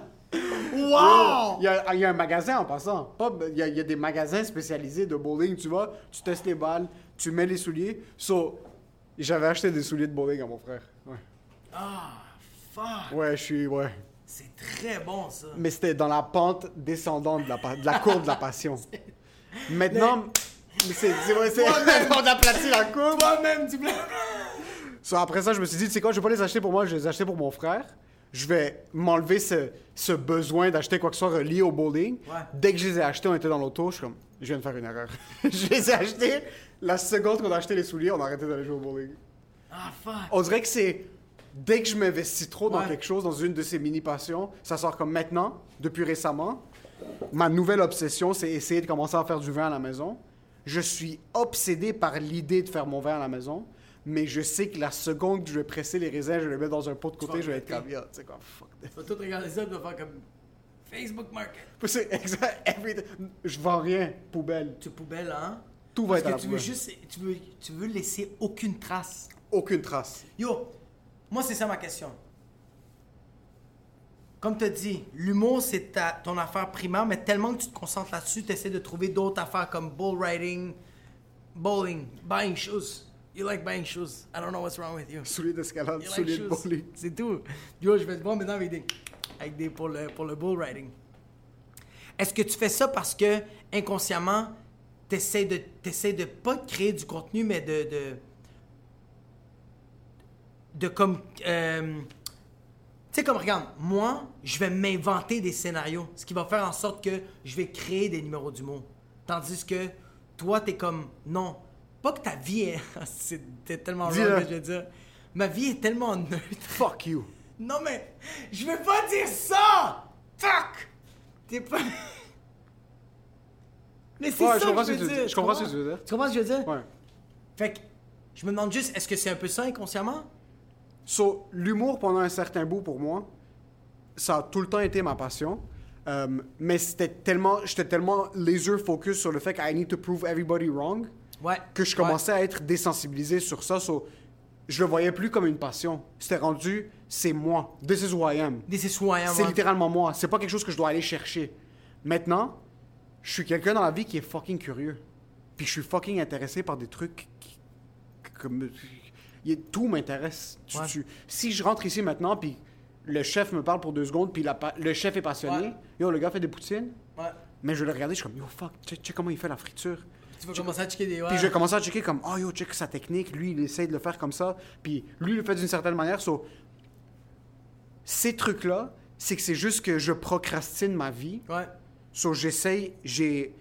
Wow! Il y, a, il y a un magasin en passant. Pas- il, y a, il y a des magasins spécialisés de bowling. Tu vas, tu testes les balles, tu mets les souliers. So, j'avais acheté des souliers de bowling à mon frère. Ouais, Ah, fuck! ouais je suis. Ouais. C'est très bon, ça. Mais c'était dans la pente descendante de la, de la courbe de la passion. Maintenant, c'est. ouais, c'est- on aplatit la courbe. Toi-même, tu So, après ça, je me suis dit, tu sais quoi, je vais pas les acheter pour moi, je vais les acheter pour mon frère. Je vais m'enlever ce, ce besoin d'acheter quoi que ce soit relié au bowling. Ouais. Dès que je les ai achetés, on était dans l'auto, je suis comme, je viens de faire une erreur. je les ai achetés. La seconde qu'on a acheté les souliers, on a arrêté d'aller jouer au bowling. Ah, fuck! On dirait que c'est. Dès que je m'investis trop dans Ouais. quelque chose, dans une de ces mini-passions, ça sort comme maintenant, depuis récemment. Ma nouvelle obsession, c'est essayer de commencer à faire du vin à la maison. Je suis obsédé par l'idée de faire mon vin à la maison, mais je sais que la seconde que je vais presser les raisins, je vais les mettre dans un pot de côté, je vais être comme, tu sais quoi, fuck this. Tu vas tout regarder ça tu vas faire comme Facebook Market. C'est exact, everything. Je vends rien, poubelle. Tu poubelle, hein? Tout va Parce être à que la tu veux poubelle. juste. Tu veux, tu veux laisser aucune trace. Aucune trace. Yo, moi, c'est ça ma question. Comme tu dit, l'humour, c'est ta, ton affaire primaire, mais tellement que tu te concentres là-dessus, tu essaies de trouver d'autres affaires comme bull riding, bowling, buying shoes. You like buying shoes. I don't know what's wrong with you. Souliers d'escalade, like souliers de bowling. C'est tout. Yo, je vais te voir maintenant avec des. Avec des pour, le, pour le bull riding. Est-ce que tu fais ça parce que inconsciemment, tu essaies de, t'essaies de pas créer du contenu, mais de. de, de comme. euh, tu sais, comme, regarde, moi, je vais m'inventer des scénarios, ce qui va faire en sorte que je vais créer des numéros d'humour. Tandis que toi, t'es comme, non, pas que ta vie est. c'est c'est tellement wrong que je vais dire. Ma vie est tellement neutre. Fuck you. Non, mais je veux pas dire ça! Fuck! T'es pas. Mais c'est Ouais, ça je comprends que ce je que veux dire. Je comprends ce que tu veux dire. Tu comprends ce que je veux dire? Ouais. Fait que, je me demande juste, est-ce que c'est un peu ça inconsciemment? So, l'humour pendant un certain bout pour moi, ça a tout le temps été ma passion. Euh, mais c'était tellement, j'étais tellement laser focus sur le fait que I need to prove everybody wrong Ouais. que je commençais à être désensibilisé sur ça. So, je le voyais plus comme une passion. C'était rendu, c'est moi. This is who I am. Des citoyens. C'est littéralement moi. C'est pas quelque chose que je dois aller chercher. Maintenant, je suis quelqu'un dans la vie qui est fucking curieux. Puis je suis fucking intéressé par des trucs qui, comme il tout m'intéresse. Tu- Ouais. tu- si je rentre ici maintenant puis le chef me parle pour deux secondes puis la le chef est passionné, Ouais. yo le gars fait des poutines, Ouais. mais je vais le regarder, je suis comme yo fuck, check, check comment il fait la friture. Tu vas commencer à checker des. Puis je vais commencer à checker comme, oh yo, check sa technique, lui, il essaie de le faire comme ça, puis lui, il le fait d'une certaine manière. So, ces trucs-là, c'est que c'est juste que je procrastine ma vie. Ouais. So, j'essaye, j'ai,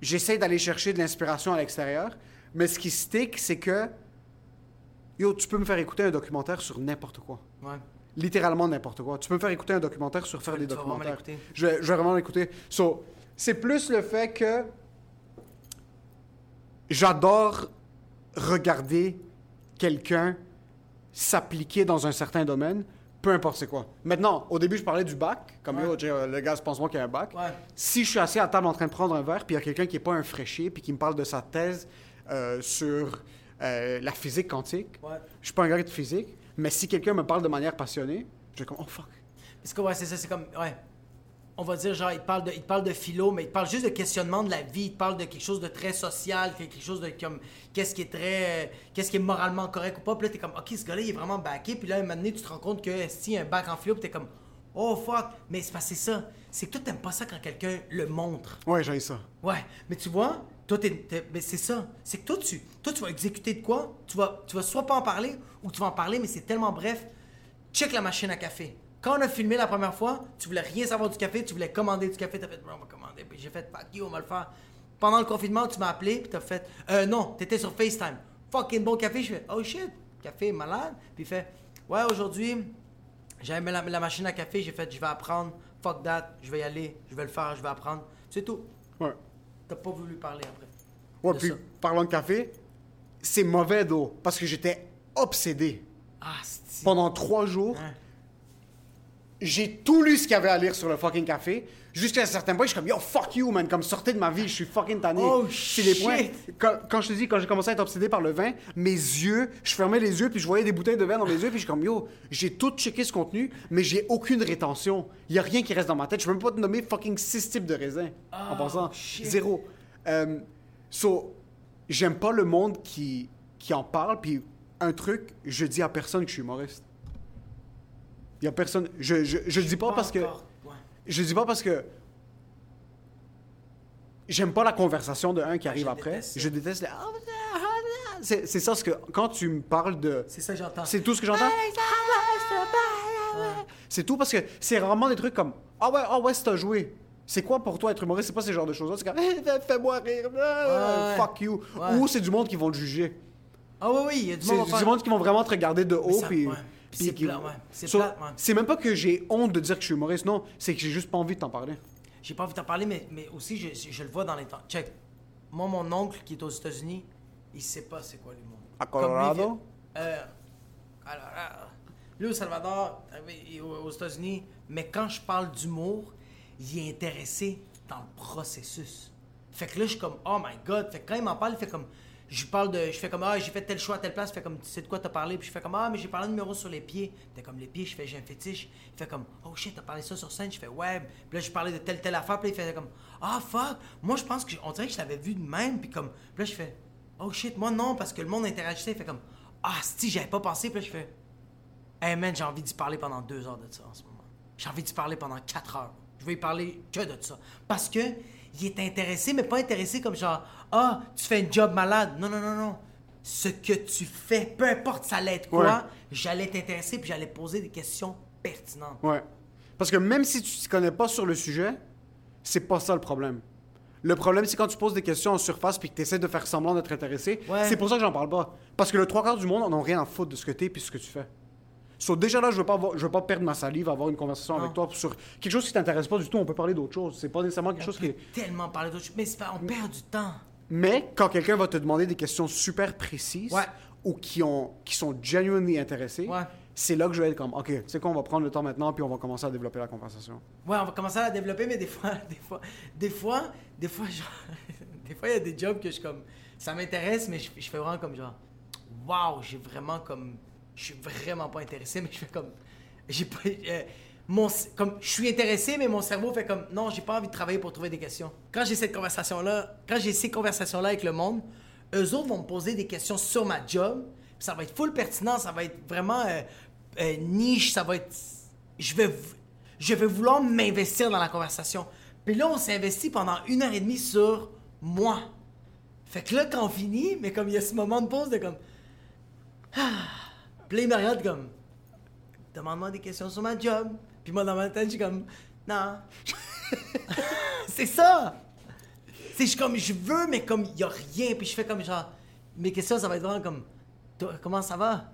j'essaye d'aller chercher de l'inspiration à l'extérieur. Mais ce qui stick, c'est que, yo, tu peux me faire écouter un documentaire sur n'importe quoi. Ouais. Littéralement n'importe quoi. Tu peux me faire écouter un documentaire sur faire des tu documentaires. Je vais, je vais vraiment l'écouter. So, c'est plus le fait que j'adore regarder quelqu'un s'appliquer dans un certain domaine, peu importe c'est quoi. Maintenant, au début, je parlais du bac, comme Ouais. yo, euh, le gars se pense moi qu'il y a un bac. Ouais. Si je suis assis à table en train de prendre un verre, puis il y a quelqu'un qui n'est pas un fraîchier, puis qui me parle de sa thèse euh, sur euh, la physique quantique, Ouais. je suis pas un gars de physique, mais si quelqu'un me parle de manière passionnée, je vais comme, oh fuck. Parce que ouais, c'est ça, c'est comme. Ouais. On va dire, genre, il te parle de, il parle de philo, mais il parle juste de questionnement de la vie. Il parle de quelque chose de très social, quelque chose de comme. Qu'est-ce qui est très. euh, Qu'est-ce qui est moralement correct ou pas. Puis là, t'es comme, ok, ce gars-là, il est vraiment backé. Puis là, un moment donné, tu te rends compte que si y a un bac en philo, puis t'es comme, oh fuck. Mais c'est c'est ça. C'est que toi, t'aimes pas ça quand quelqu'un le montre. Ouais, j'ai ça. Ouais, mais tu vois, toi, t'es, t'es- mais c'est ça. C'est que toi tu, toi, tu vas exécuter de quoi? Tu vas, tu vas soit pas en parler, ou tu vas en parler, mais c'est tellement bref. Check la machine à café. Quand on a filmé la première fois, tu voulais rien savoir du café, tu voulais commander du café, t'as fait, on va commander. Puis j'ai fait, fuck you, on va le faire. Pendant le confinement, tu m'as appelé, puis t'as fait, euh, non, t'étais sur FaceTime. Fucking bon café, je fais, oh shit, café malade. Puis il fait Ouais, aujourd'hui, j'ai aimé la, la machine à café, j'ai fait Je vais apprendre, fuck that, je vais y aller, je vais le faire, je vais apprendre. C'est tout. Ouais. T'as pas voulu parler après. Ouais, puis ça. parlant de café, c'est mauvais d'eau parce que j'étais obsédé. Ah. Pendant trois jours, Hein? j'ai tout lu ce qu'il y avait à lire sur le fucking café. Jusqu'à un certain point, je suis comme, yo, fuck you, man. Comme, sortez de ma vie, je suis fucking tanné. Oh, C'est les shit. points. Quand, quand je te dis, quand j'ai commencé à être obsédé par le vin, mes yeux, je fermais les yeux, puis je voyais des bouteilles de vin dans mes yeux, puis je suis comme, yo, j'ai tout checké ce contenu, mais j'ai aucune rétention. Il y a rien qui reste dans ma tête. Je peux même pas te nommer fucking six types de raisins. en Oh, shit. Zéro. Euh, so, j'aime pas le monde qui, qui en parle, puis un truc, je dis à personne que je suis humoriste. Il y a personne. Je, je, je le dis pas, parce que. Je dis pas parce que. J'aime pas la conversation de un qui arrive je après. déteste. Je déteste les. C'est c'est ça ce que. Quand tu me parles de. C'est ça que j'entends. C'est tout ce que j'entends? C'est tout parce que c'est rarement des trucs comme Ah ouais, ah ouais, c'est à joué. C'est quoi pour toi être humoriste? C'est pas ce genre de choses-là. C'est comme Fais-moi rire. Ah, Ouais. Fuck you. Ouais. Ou c'est du monde qui vont te juger. Ah, oui, oui, il y a du C'est monde. du à faire. monde qui vont vraiment te regarder de haut. Puis c'est qui- plat, ouais. C'est So, plate, ouais. c'est même pas que j'ai honte de dire que je suis humoriste. Non, c'est que j'ai juste pas envie de t'en parler. J'ai pas envie de t'en parler, mais, mais aussi, je, je le vois dans les temps. Check. Moi, mon oncle qui est aux États-Unis, il sait pas c'est quoi l'humour. À lui, Colorado? il- euh, alors, lui, au Salvador, aux États-Unis, mais quand je parle d'humour, il est intéressé dans le processus. Fait que là, je suis comme, oh my god. Fait que quand il m'en parle, il fait comme, je parle de, je fais comme, ah, j'ai fait tel choix à telle place. Fait comme, tu sais de quoi t'as parlé? Puis je fais comme, ah, mais j'ai parlé de numéro sur les pieds. T'es comme, les pieds, je fais, j'ai un fétiche. Il fait comme, oh shit, t'as parlé ça sur scène? Je fais, ouais. Puis là, je parlais de telle, telle affaire. Puis il fait comme, ah, fuck. Moi, je pense que, on dirait que je l'avais vu de même. Puis comme, là, je fais, oh shit, moi non, parce que le monde interagissait. Il fait comme, ah, si, j'avais pas pensé. Puis là, je fais, Hey man, j'ai envie d'y parler pendant deux heures de ça en ce moment. J'ai envie d'y parler pendant quatre heures. Je vais y parler que de ça. Parce que il est intéressé, mais pas intéressé comme genre Ah, tu fais un job malade. Non, non, non, non. Ce que tu fais, peu importe ça allait être quoi, Ouais. j'allais t'intéresser puis j'allais poser des questions pertinentes. Ouais. Parce que même si tu ne connais pas sur le sujet, c'est pas ça le problème. Le problème, c'est quand tu poses des questions en surface puis que tu essaies de faire semblant d'être intéressé. Ouais. C'est pour ça que j'en parle pas. Parce que le trois quarts du monde en ont rien à foutre de ce que t'es puis ce que tu fais. So, déjà là, je veux pas avoir- je veux pas perdre ma salive à avoir une conversation Non. avec toi sur quelque chose qui t'intéresse pas du tout. On peut parler d'autre chose. C'est pas nécessairement quelque chose qui est. Tellement parler d'autres choses. Mais c'est pas- on perd du temps. Mais quand quelqu'un va te demander des questions super précises Ouais. ou qui, ont, qui sont genuinely intéressés, Ouais. c'est là que je vais être comme, OK, tu sais quoi, on va prendre le temps maintenant puis on va commencer à développer la conversation. Ouais, on va commencer à la développer, mais des fois, des fois, des fois, des fois, des fois, il y a des jobs que je suis comme, ça m'intéresse, mais je, je fais vraiment comme genre, waouh, j'ai vraiment comme, je suis vraiment pas intéressé, mais je fais comme, j'ai pas, euh, mon, comme, je suis intéressé, mais mon cerveau fait comme, non, j'ai pas envie de travailler pour trouver des questions. Quand j'ai cette conversation-là, quand j'ai ces conversations-là avec le monde, eux autres vont me poser des questions sur ma job, ça va être full pertinent, ça va être vraiment euh, euh, niche, ça va être, je vais, je vais vouloir m'investir dans la conversation. Puis là, on s'est investi pendant une heure et demie sur moi. Fait que là, quand on finit, mais comme il y a ce moment de pause de comme. Ah. Puis là, il me regarde comme. Demande-moi des questions sur ma job. Puis moi, dans ma tête, je suis comme. Non. c'est ça! C'est je comme, je veux, mais comme, il y a rien. Puis je fais comme genre. Mes questions, ça va être vraiment comme. Toi, Comment ça va?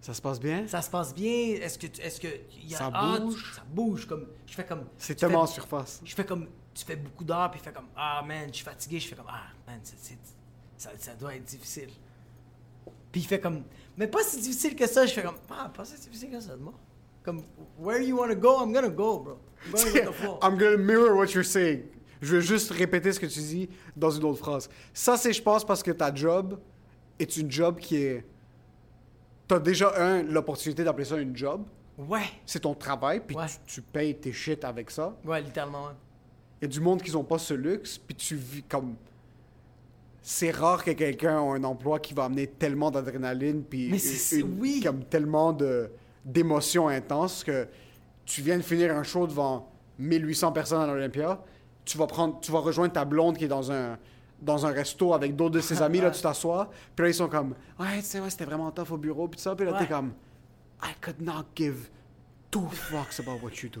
Ça se passe bien? Ça se passe bien? Est-ce que. Est-ce que. y a- Ça Ah, tu- bouge? ça bouge. Comme, je fais comme. C'est tellement en fais- surface. je fais comme tu fais beaucoup d'heures puis il fait comme ah man je suis fatigué je fais comme ah man c'est- c'est- ça, ça doit être difficile puis il fait comme mais pas si difficile que ça je fais comme ah pas si difficile que ça de moi comme where you want to go I'm gonna go bro I'm the gonna mirror what you're saying. Je vais juste répéter ce que tu dis dans une autre phrase. Ça, c'est, je pense, parce que ta job est une job qui est. T'as déjà, un, l'opportunité d'appeler ça une job. ouais C'est ton travail, puis Ouais. tu, tu payes tes shit avec ça. ouais littéralement ouais. Il y a du monde qui n'ont pas ce luxe, puis tu vis comme. C'est rare que quelqu'un ait un emploi qui va amener tellement d'adrénaline, puis Mais c'est- une- oui. comme tellement de d'émotions intenses que tu viens de finir un show devant 1800 personnes à l'Olympia, tu vas prendre, tu vas rejoindre ta blonde qui est dans un dans un resto avec d'autres de ses amis, là, tu t'assois, puis là, ils sont comme, ouais, tu sais, ouais, c'était vraiment tough au bureau, puis ça, puis là, Ouais. t'es comme, I could not give two fucks about what you do.